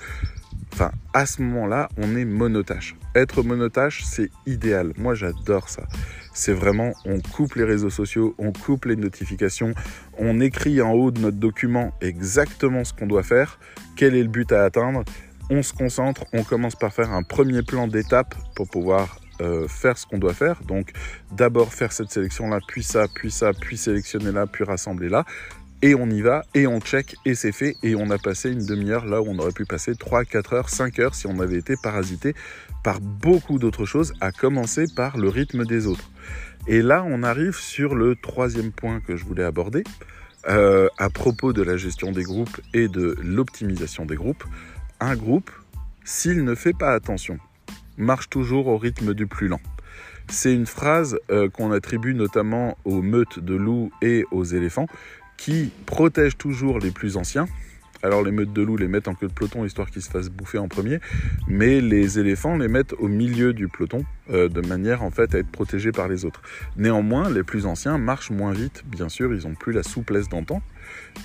enfin, à ce moment-là, on est monotache. Être monotache, c'est idéal. Moi, j'adore ça. C'est vraiment, on coupe les réseaux sociaux, on coupe les notifications, on écrit en haut de notre document exactement ce qu'on doit faire, quel est le but à atteindre. On se concentre, on commence par faire un premier plan d'étape pour pouvoir euh, faire ce qu'on doit faire. Donc d'abord faire cette sélection-là, puis ça, puis ça, puis sélectionner là, puis rassembler là. Et on y va, et on check, et c'est fait, et on a passé une demi-heure là où on aurait pu passer 3, 4 heures, 5 heures si on avait été parasité par beaucoup d'autres choses, à commencer par le rythme des autres. Et là, on arrive sur le troisième point que je voulais aborder, euh, à propos de la gestion des groupes et de l'optimisation des groupes. Un groupe, s'il ne fait pas attention marche toujours au rythme du plus lent. C'est une phrase euh, qu'on attribue notamment aux meutes de loups et aux éléphants, qui protègent toujours les plus anciens. Alors les meutes de loups les mettent en queue de peloton histoire qu'ils se fassent bouffer en premier, mais les éléphants les mettent au milieu du peloton euh, de manière en fait à être protégés par les autres. Néanmoins, les plus anciens marchent moins vite, bien sûr, ils n'ont plus la souplesse d'antan,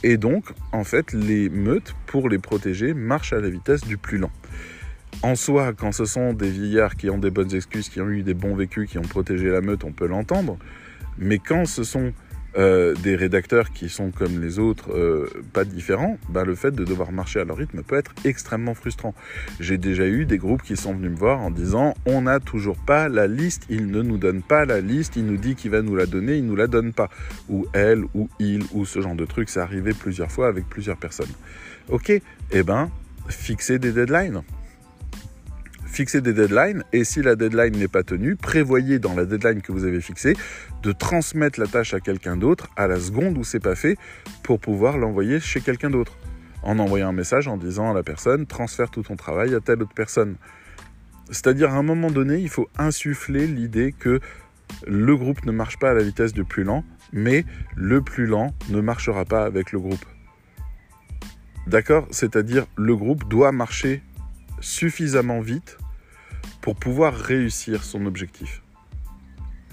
et donc en fait les meutes pour les protéger marchent à la vitesse du plus lent. En soi, quand ce sont des vieillards qui ont des bonnes excuses, qui ont eu des bons vécus, qui ont protégé la meute, on peut l'entendre. Mais quand ce sont euh, des rédacteurs qui sont comme les autres, euh, pas différents, bah, le fait de devoir marcher à leur rythme peut être extrêmement frustrant. J'ai déjà eu des groupes qui sont venus me voir en disant on n'a toujours pas la liste, il ne nous donne pas la liste, il nous dit qu'il va nous la donner, il nous la donne pas. Ou elle, ou il, ou ce genre de truc, c'est arrivé plusieurs fois avec plusieurs personnes. Ok, eh ben, fixer des deadlines fixer des deadlines et si la deadline n'est pas tenue, prévoyez dans la deadline que vous avez fixée de transmettre la tâche à quelqu'un d'autre à la seconde où c'est pas fait pour pouvoir l'envoyer chez quelqu'un d'autre. En envoyant un message en disant à la personne transfère tout ton travail à telle autre personne. C'est-à-dire à un moment donné, il faut insuffler l'idée que le groupe ne marche pas à la vitesse du plus lent, mais le plus lent ne marchera pas avec le groupe. D'accord? C'est-à-dire le groupe doit marcher suffisamment vite pour pouvoir réussir son objectif.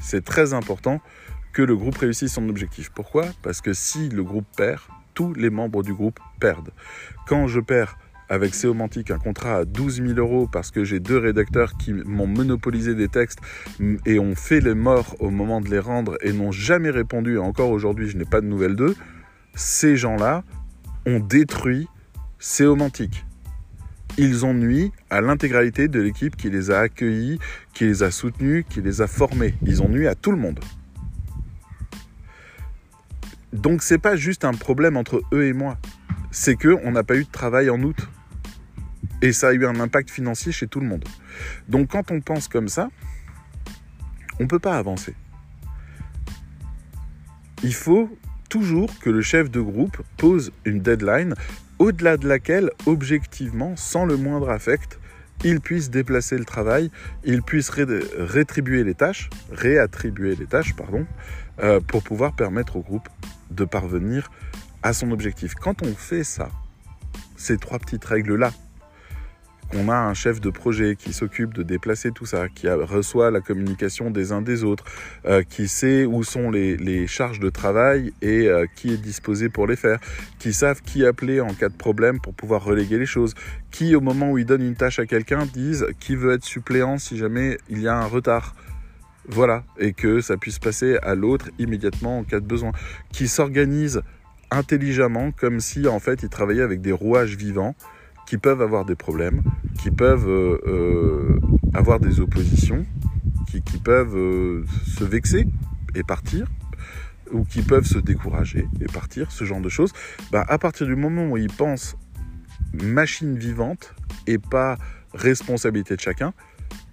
C'est très important que le groupe réussisse son objectif. Pourquoi? Parce que si le groupe perd, tous les membres du groupe perdent. Quand je perds avec Seomantic un contrat à 12 000 euros parce que j'ai deux rédacteurs qui m'ont monopolisé des textes et ont fait les morts au moment de les rendre et n'ont jamais répondu, encore aujourd'hui je n'ai pas de nouvelles d'eux, ces gens-là ont détruit Seomantic ils ont nuit à l'intégralité de l'équipe qui les a accueillis, qui les a soutenus, qui les a formés. Ils ont nuit à tout le monde. Donc c'est pas juste un problème entre eux et moi. C'est que on n'a pas eu de travail en août. Et ça a eu un impact financier chez tout le monde. Donc quand on pense comme ça, on ne peut pas avancer. Il faut toujours que le chef de groupe pose une deadline au-delà de laquelle, objectivement, sans le moindre affect, il puisse déplacer le travail, il puisse rétribuer les tâches, réattribuer les tâches, pardon, euh, pour pouvoir permettre au groupe de parvenir à son objectif. Quand on fait ça, ces trois petites règles-là, qu'on a un chef de projet qui s'occupe de déplacer tout ça, qui reçoit la communication des uns des autres, euh, qui sait où sont les, charges de travail et euh, qui est disposé pour les faire, qui savent qui appeler en cas de problème pour pouvoir reléguer les choses, qui au moment où il donne une tâche à quelqu'un disent qui veut être suppléant si jamais il y a un retard. Voilà, et que ça puisse passer à l'autre immédiatement en cas de besoin, qui s'organise intelligemment comme si en fait il travaillait avec des rouages vivants qui peuvent avoir des problèmes, qui peuvent euh, euh, avoir des oppositions, qui, peuvent euh, se vexer et partir, ou qui peuvent se décourager et partir, ce genre de choses, bah, à partir du moment où ils pensent machine vivante et pas responsabilité de chacun,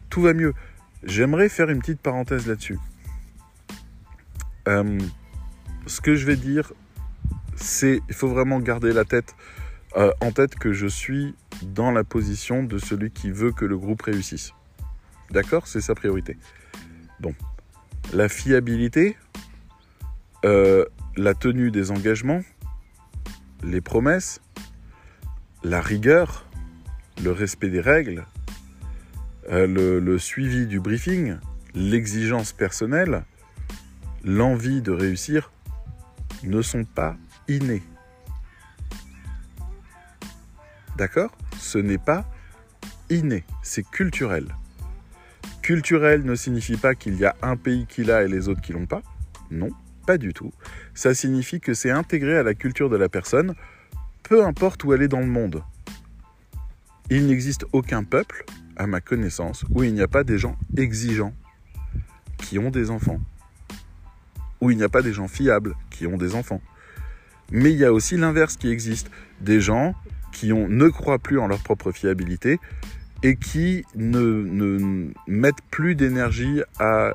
tout va mieux. J'aimerais faire une petite parenthèse là-dessus. ce que je vais dire, c'est il faut vraiment garder la tête euh, en tête que je suis dans la position de celui qui veut que le groupe réussisse. D'accord? C'est sa priorité. Bon. La fiabilité, euh, la tenue des engagements, les promesses, la rigueur, le respect des règles, euh, le, suivi du briefing, l'exigence personnelle, l'envie de réussir ne sont pas innés. D'accord? Ce n'est pas inné, c'est culturel. Culturel ne signifie pas qu'il y a un pays qui l'a et les autres qui l'ont pas. Non, pas du tout. Ça signifie que c'est intégré à la culture de la personne, peu importe où elle est dans le monde. Il n'existe aucun peuple, à ma connaissance, où il n'y a pas des gens exigeants qui ont des enfants. Où il n'y a pas des gens fiables qui ont des enfants. Mais il y a aussi l'inverse qui existe. Des gens qui ne croient plus en leur propre fiabilité et qui ne, mettent plus d'énergie à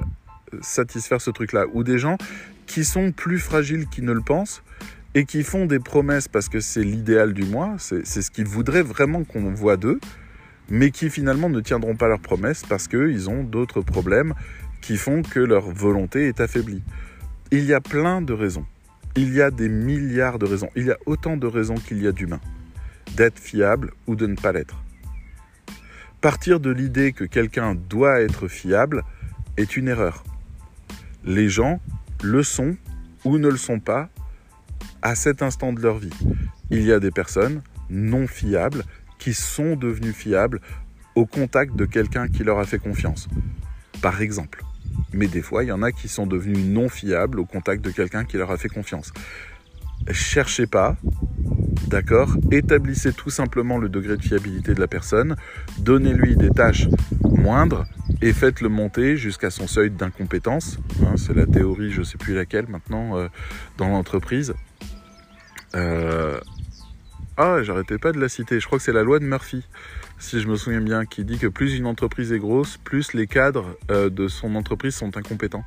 satisfaire ce truc-là. Ou des gens qui sont plus fragiles qu'ils ne le pensent et qui font des promesses parce que c'est l'idéal du mois, c'est ce qu'ils voudraient vraiment qu'on voit d'eux, mais qui finalement ne tiendront pas leurs promesses parce qu'ils ont d'autres problèmes qui font que leur volonté est affaiblie. Il y a plein de raisons. Il y a des milliards de raisons. Il y a autant de raisons qu'il y a d'humains. D'être fiable ou de ne pas l'être. Partir de l'idée que quelqu'un doit être fiable est une erreur. Les gens le sont ou ne le sont pas à cet instant de leur vie. Il y a des personnes non fiables qui sont devenues fiables au contact de quelqu'un qui leur a fait confiance. Par exemple. Mais des fois, il y en a qui sont devenus non fiables au contact de quelqu'un qui leur a fait confiance. Cherchez pas, d'accord? Établissez tout simplement le degré de fiabilité de la personne, donnez-lui des tâches moindres et faites-le monter jusqu'à son seuil d'incompétence. Hein, c'est la théorie, je ne sais plus laquelle maintenant, euh, dans l'entreprise. Euh, ah, j'arrêtais pas de la citer. Je crois que c'est la loi de Murphy, si je me souviens bien, qui dit que plus une entreprise est grosse, plus les cadres euh, de son entreprise sont incompétents.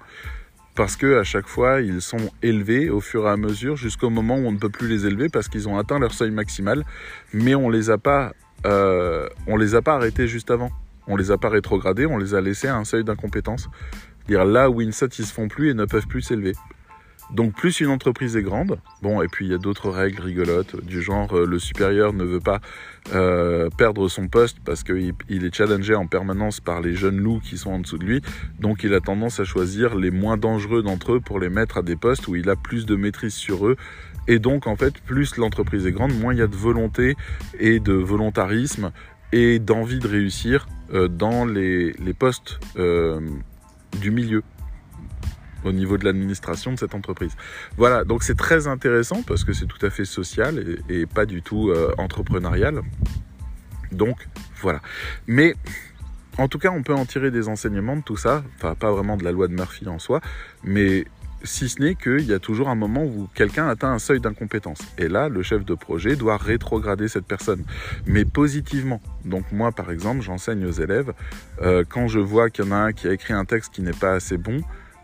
Parce que à chaque fois, ils sont élevés au fur et à mesure jusqu'au moment où on ne peut plus les élever parce qu'ils ont atteint leur seuil maximal, mais on les a pas, euh, on les a pas arrêtés juste avant. On les a pas rétrogradés, on les a laissés à un seuil d'incompétence. Dire là où ils ne satisfont plus et ne peuvent plus s'élever. Donc plus une entreprise est grande, bon, et puis il y a d'autres règles rigolotes du genre euh, le supérieur ne veut pas euh, perdre son poste parce qu'il il est challengé en permanence par les jeunes loups qui sont en dessous de lui, donc il a tendance à choisir les moins dangereux d'entre eux pour les mettre à des postes où il a plus de maîtrise sur eux. Et donc en fait, plus l'entreprise est grande, moins il y a de volonté et de volontarisme et d'envie de réussir euh, dans les, les postes du milieu au niveau de l'administration de cette entreprise. Voilà, donc c'est très intéressant parce que c'est tout à fait social et, pas du tout euh, entrepreneurial. Donc voilà. Mais en tout cas, on peut en tirer des enseignements de tout ça. Enfin, pas vraiment de la loi de Murphy en soi, mais si ce n'est qu'il y a toujours un moment où quelqu'un atteint un seuil d'incompétence. Et là, le chef de projet doit rétrograder cette personne, mais positivement. Donc moi, par exemple, j'enseigne aux élèves, euh, quand je vois qu'il y en a un qui a écrit un texte qui n'est pas assez bon,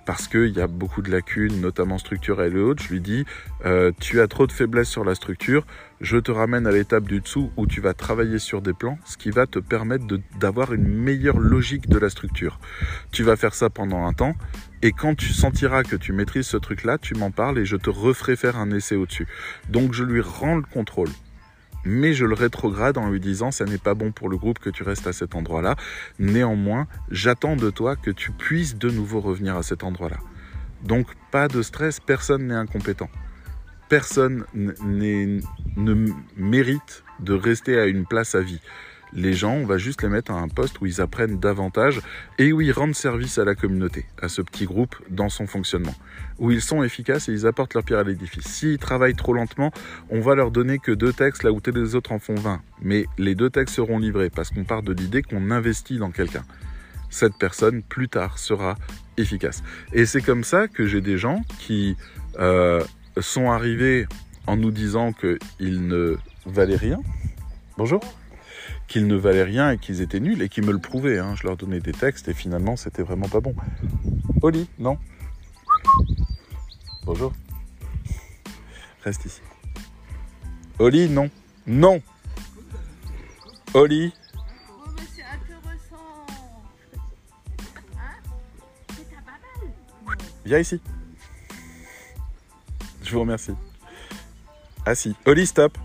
parce qu'il y a beaucoup de lacunes, notamment structurelles et autres, je lui dis euh, tu as trop de faiblesses sur la structure, je te ramène à l'étape du dessous où tu vas travailler sur des plans, ce qui va te permettre d'avoir une meilleure logique de la structure. Tu vas faire ça pendant un temps, et quand tu sentiras que tu maîtrises ce truc-là, tu m'en parles et je te referai faire un essai au-dessus. Donc je lui rends le contrôle mais je le rétrograde en lui disant ça n'est pas bon pour le groupe que tu restes à cet endroit-là. Néanmoins, j'attends de toi que tu puisses de nouveau revenir à cet endroit-là. Donc pas de stress, personne n'est incompétent. Personne ne mérite de rester à une place à vie les gens, on va juste les mettre à un poste où ils apprennent davantage et où ils rendent service à la communauté, à ce petit groupe dans son fonctionnement, où ils sont efficaces et ils apportent leur pierre à l'édifice. S'ils travaillent trop lentement, on va leur donner que deux textes là où tous les autres en font 20. Mais les deux textes seront livrés parce qu'on part de l'idée qu'on investit dans quelqu'un. Cette personne, plus tard, sera efficace. Et c'est comme ça que j'ai des gens qui euh, sont arrivés en nous disant qu'ils ne valaient rien. Bonjour qu'ils ne valaient rien et qu'ils étaient nuls et qui me le prouvaient. Hein. Je leur donnais des textes et finalement c'était vraiment pas bon. Oli, non? Bonjour. Reste ici. Oli, non. Non Oli Viens ici. Je vous remercie. Assis. Oli, stop.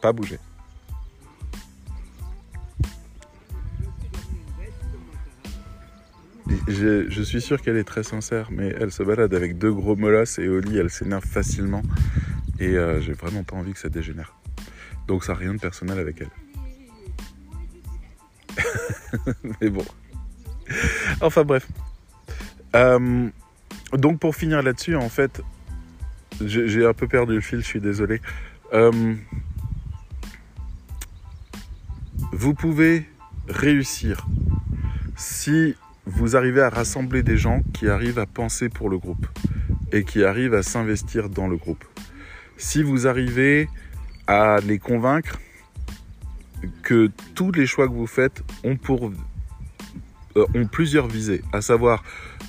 Pas bouger. Je, suis sûr qu'elle est très sincère, mais elle se balade avec deux gros molosses et au lit, elle s'énerve facilement. Et euh, j'ai vraiment pas envie que ça dégénère. Donc ça n'a rien de personnel avec elle. mais bon. Enfin bref. Euh, donc pour finir là-dessus, en fait, j'ai un peu perdu le fil, je suis désolé. Euh, vous pouvez réussir si vous arrivez à rassembler des gens qui arrivent à penser pour le groupe et qui arrivent à s'investir dans le groupe. Si vous arrivez à les convaincre que tous les choix que vous faites ont, euh, plusieurs visées, à savoir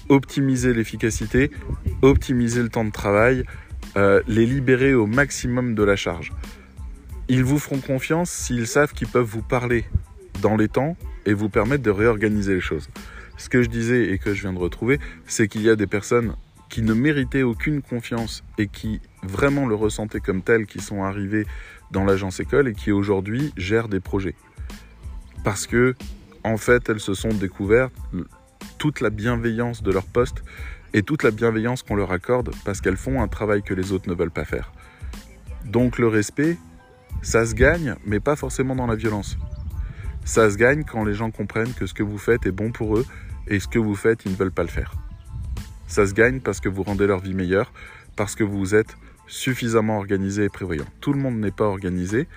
optimiser l'efficacité, optimiser le temps de travail, euh, les libérer au maximum de la charge. Ils vous feront confiance s'ils savent qu'ils peuvent vous parler dans les temps et vous permettre de réorganiser les choses. Ce que je disais et que je viens de retrouver, c'est qu'il y a des personnes qui ne méritaient aucune confiance et qui vraiment le ressentaient comme tel, qui sont arrivés dans l'agence école et qui aujourd'hui gèrent des projets. Parce que, en fait, elles se sont découvertes toute la bienveillance de leur poste et toute la bienveillance qu'on leur accorde parce qu'elles font un travail que les autres ne veulent pas faire. Donc le respect, ça se gagne, mais pas forcément dans la violence. Ça se gagne quand les gens comprennent que ce que vous faites est bon pour eux et ce que vous faites, ils ne veulent pas le faire. Ça se gagne parce que vous rendez leur vie meilleure, parce que vous êtes suffisamment organisé et prévoyant. Tout le monde n'est pas organisé.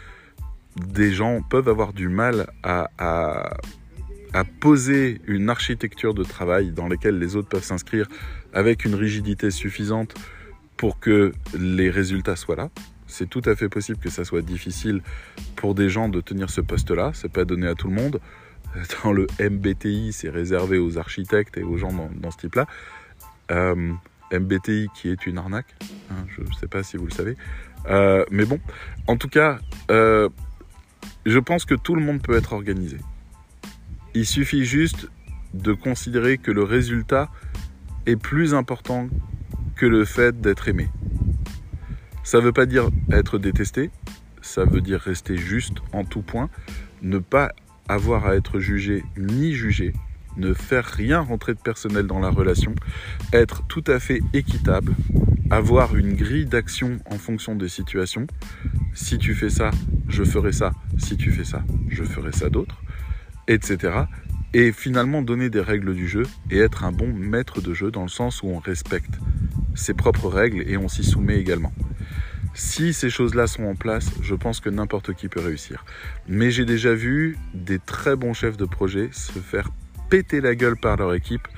Des gens peuvent avoir du mal à, à, poser une architecture de travail dans laquelle les autres peuvent s'inscrire avec une rigidité suffisante pour que les résultats soient là. C'est tout à fait possible que ça soit difficile pour des gens de tenir ce poste-là. C'est pas donné à tout le monde. Dans le MBTI, c'est réservé aux architectes et aux gens dans, ce type-là. Euh, MBTI qui est une arnaque. Hein, je ne sais pas si vous le savez. Euh, mais bon, en tout cas, euh, je pense que tout le monde peut être organisé. Il suffit juste de considérer que le résultat est plus important que le fait d'être aimé. Ça ne veut pas dire être détesté, ça veut dire rester juste en tout point, ne pas avoir à être jugé ni jugé, ne faire rien rentrer de personnel dans la relation, être tout à fait équitable, avoir une grille d'action en fonction des situations. Si tu fais ça, je ferai ça. Si tu fais ça, je ferai ça d'autre, etc. Et finalement donner des règles du jeu et être un bon maître de jeu dans le sens où on respecte ses propres règles et on s'y soumet également. Si ces choses-là sont en place, je pense que n'importe qui peut réussir. Mais j'ai déjà vu des très bons chefs de projet se faire péter la gueule par leur équipe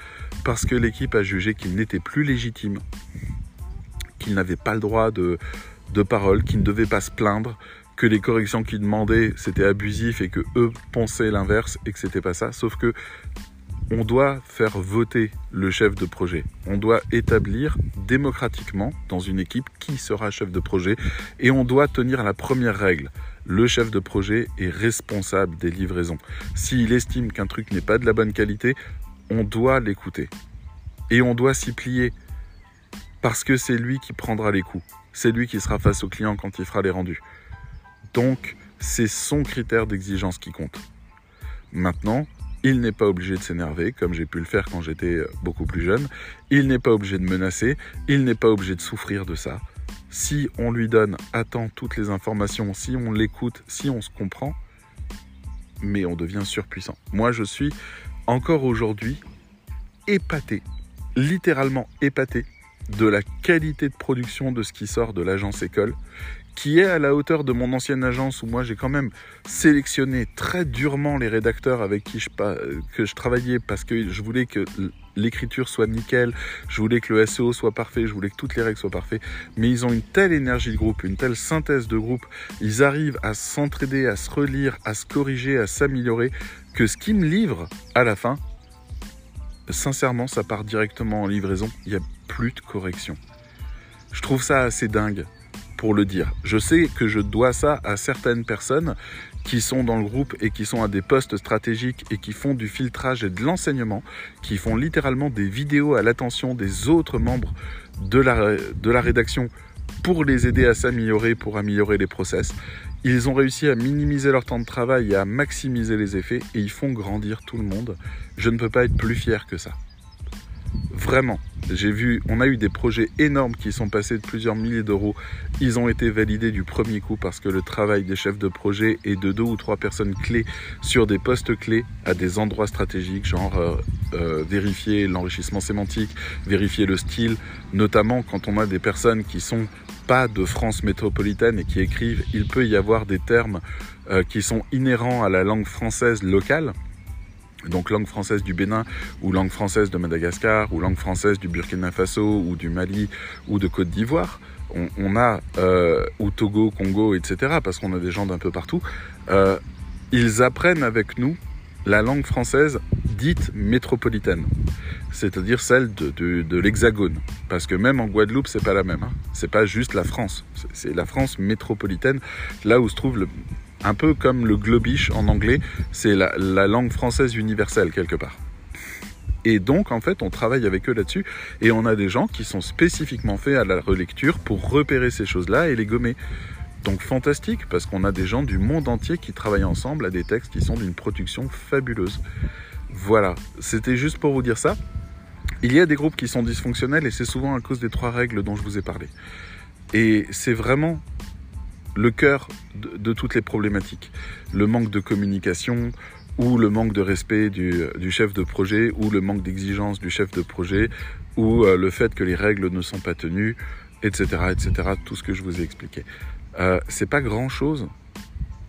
parce que l'équipe a jugé qu'ils n'étaient plus légitimes, qu'ils n'avaient pas le droit de, parole, qu'ils ne devaient pas se plaindre, que les corrections qu'ils demandaient c'était abusif et que eux pensaient l'inverse et que c'était pas ça. Sauf que on doit faire voter le chef de projet. On doit établir démocratiquement dans une équipe qui sera chef de projet et on doit tenir la première règle. Le chef de projet est responsable des livraisons. S'il estime qu'un truc n'est pas de la bonne qualité, on doit l'écouter. Et on doit s'y plier parce que c'est lui qui prendra les coups. C'est lui qui sera face au client quand il fera les rendus. Donc, c'est son critère d'exigence qui compte. Maintenant, il n'est pas obligé de s'énerver, comme j'ai pu le faire quand j'étais euh, beaucoup plus jeune. Il n'est pas obligé de menacer. Il n'est pas obligé de souffrir de ça. Si on lui donne à temps toutes les informations, si on l'écoute, si on se comprend, mais on devient surpuissant. Moi, je suis encore aujourd'hui épaté, littéralement épaté de la qualité de production de ce qui sort de l'agence école qui est à la hauteur de mon ancienne agence où moi j'ai quand même sélectionné très durement les rédacteurs avec qui je, que je travaillais parce que je voulais que l'écriture soit nickel, je voulais que le SEO soit parfait, je voulais que toutes les règles soient parfaites, mais ils ont une telle énergie de groupe, une telle synthèse de groupe, ils arrivent à s'entraider, à se relire, à se corriger, à s'améliorer, que ce qui me livre à la fin, sincèrement, ça part directement en livraison, il n'y a plus de correction. Je trouve ça assez dingue pour le dire. Je sais que je dois ça à certaines personnes qui sont dans le groupe et qui sont à des postes stratégiques et qui font du filtrage et de l'enseignement, qui font littéralement des vidéos à l'attention des autres membres de la, rédaction pour les aider à s'améliorer, pour améliorer les process. Ils ont réussi à minimiser leur temps de travail et à maximiser les effets et ils font grandir tout le monde. Je ne peux pas être plus fier que ça. Vraiment, j'ai vu, on a eu des projets énormes qui sont passés de plusieurs milliers d'euros. Ils ont été validés du premier coup parce que le travail des chefs de projet et de deux ou trois personnes clés sur des postes clés à des endroits stratégiques, genre euh, euh, vérifier l'enrichissement sémantique, vérifier le style, notamment quand on a des personnes qui sont pas de France métropolitaine et qui écrivent, il peut y avoir des termes euh, qui sont inhérents à la langue française locale donc langue française du Bénin ou langue française de Madagascar ou langue française du Burkina Faso ou du Mali ou de Côte d'Ivoire. On, a, euh, ou Togo, Congo, etc., parce qu'on a des gens d'un peu partout, euh, ils apprennent avec nous la langue française dite métropolitaine, c'est-à-dire celle de, l'Hexagone, parce que même en Guadeloupe, c'est pas la même. Hein. C'est pas juste la France, c'est la France métropolitaine, là où se trouve le, un peu comme le globish en anglais, c'est la, langue française universelle quelque part. Et donc, en fait, on travaille avec eux là-dessus. Et on a des gens qui sont spécifiquement faits à la relecture pour repérer ces choses-là et les gommer. Donc fantastique, parce qu'on a des gens du monde entier qui travaillent ensemble à des textes qui sont d'une production fabuleuse. Voilà, c'était juste pour vous dire ça. Il y a des groupes qui sont dysfonctionnels et c'est souvent à cause des trois règles dont je vous ai parlé. Et c'est vraiment le cœur de, toutes les problématiques. Le manque de communication, ou le manque de respect du, du chef de projet, ou le manque d'exigence du chef de projet, ou euh, le fait que les règles ne sont pas tenues, etc., etc. Tout ce que je vous ai expliqué. Euh, c'est pas grand chose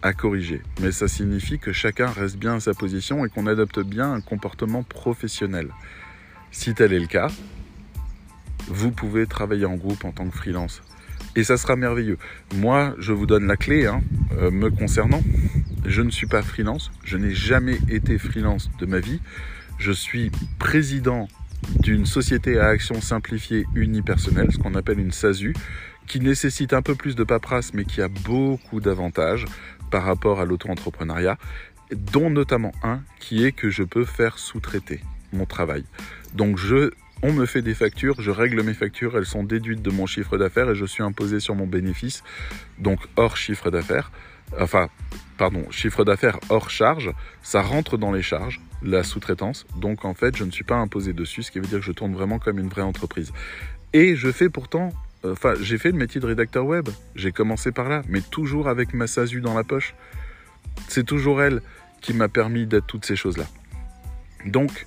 à corriger, mais ça signifie que chacun reste bien à sa position et qu'on adopte bien un comportement professionnel. Si tel est le cas, vous pouvez travailler en groupe en tant que freelance. Et ça sera merveilleux. Moi, je vous donne la clé, hein, euh, me concernant. Je ne suis pas freelance, je n'ai jamais été freelance de ma vie. Je suis président d'une société à action simplifiée unipersonnelle, ce qu'on appelle une SASU, qui nécessite un peu plus de paperasse, mais qui a beaucoup d'avantages par rapport à l'auto-entrepreneuriat, dont notamment un qui est que je peux faire sous-traiter mon travail. Donc je, on me fait des factures, je règle mes factures, elles sont déduites de mon chiffre d'affaires et je suis imposé sur mon bénéfice, donc hors chiffre d'affaires. Enfin, pardon, chiffre d'affaires hors charge, ça rentre dans les charges, la sous-traitance. Donc en fait, je ne suis pas imposé dessus, ce qui veut dire que je tourne vraiment comme une vraie entreprise. Et je fais pourtant, euh, enfin, j'ai fait le métier de rédacteur web. J'ai commencé par là, mais toujours avec ma SASU dans la poche. C'est toujours elle qui m'a permis d'être toutes ces choses-là. Donc,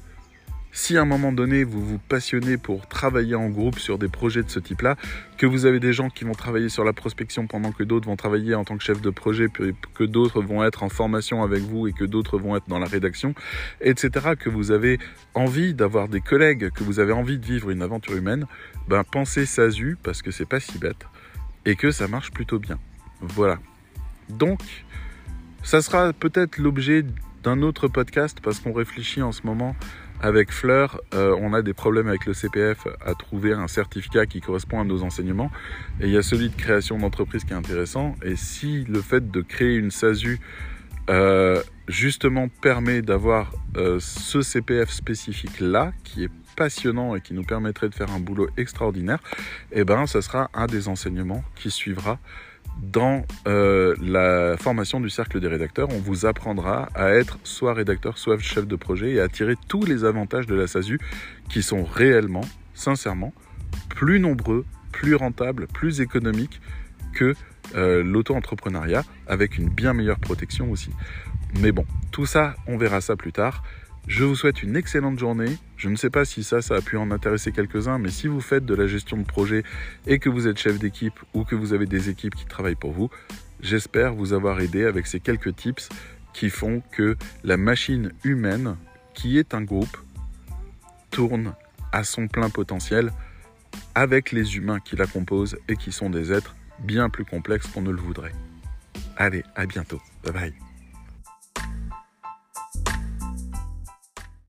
si à un moment donné vous vous passionnez pour travailler en groupe sur des projets de ce type-là, que vous avez des gens qui vont travailler sur la prospection pendant que d'autres vont travailler en tant que chef de projet, que d'autres vont être en formation avec vous et que d'autres vont être dans la rédaction, etc., que vous avez envie d'avoir des collègues, que vous avez envie de vivre une aventure humaine, ben pensez SASU parce que c'est pas si bête et que ça marche plutôt bien. Voilà. Donc, ça sera peut-être l'objet d'un autre podcast parce qu'on réfléchit en ce moment avec Fleur, euh, on a des problèmes avec le CPF à trouver un certificat qui correspond à nos enseignements. Et il y a celui de création d'entreprise qui est intéressant. Et si le fait de créer une SASU euh, justement permet d'avoir euh, ce CPF spécifique là, qui est passionnant et qui nous permettrait de faire un boulot extraordinaire, eh ben, ça sera un des enseignements qui suivra dans euh, la formation du cercle des rédacteurs, on vous apprendra à être soit rédacteur, soit chef de projet et à tirer tous les avantages de la SASU qui sont réellement, sincèrement, plus nombreux, plus rentables, plus économiques que euh, l'auto-entrepreneuriat avec une bien meilleure protection aussi. Mais bon, tout ça, on verra ça plus tard. Je vous souhaite une excellente journée. Je ne sais pas si ça, ça a pu en intéresser quelques-uns, mais si vous faites de la gestion de projet et que vous êtes chef d'équipe ou que vous avez des équipes qui travaillent pour vous, j'espère vous avoir aidé avec ces quelques tips qui font que la machine humaine, qui est un groupe, tourne à son plein potentiel avec les humains qui la composent et qui sont des êtres bien plus complexes qu'on ne le voudrait. Allez, à bientôt. Bye bye.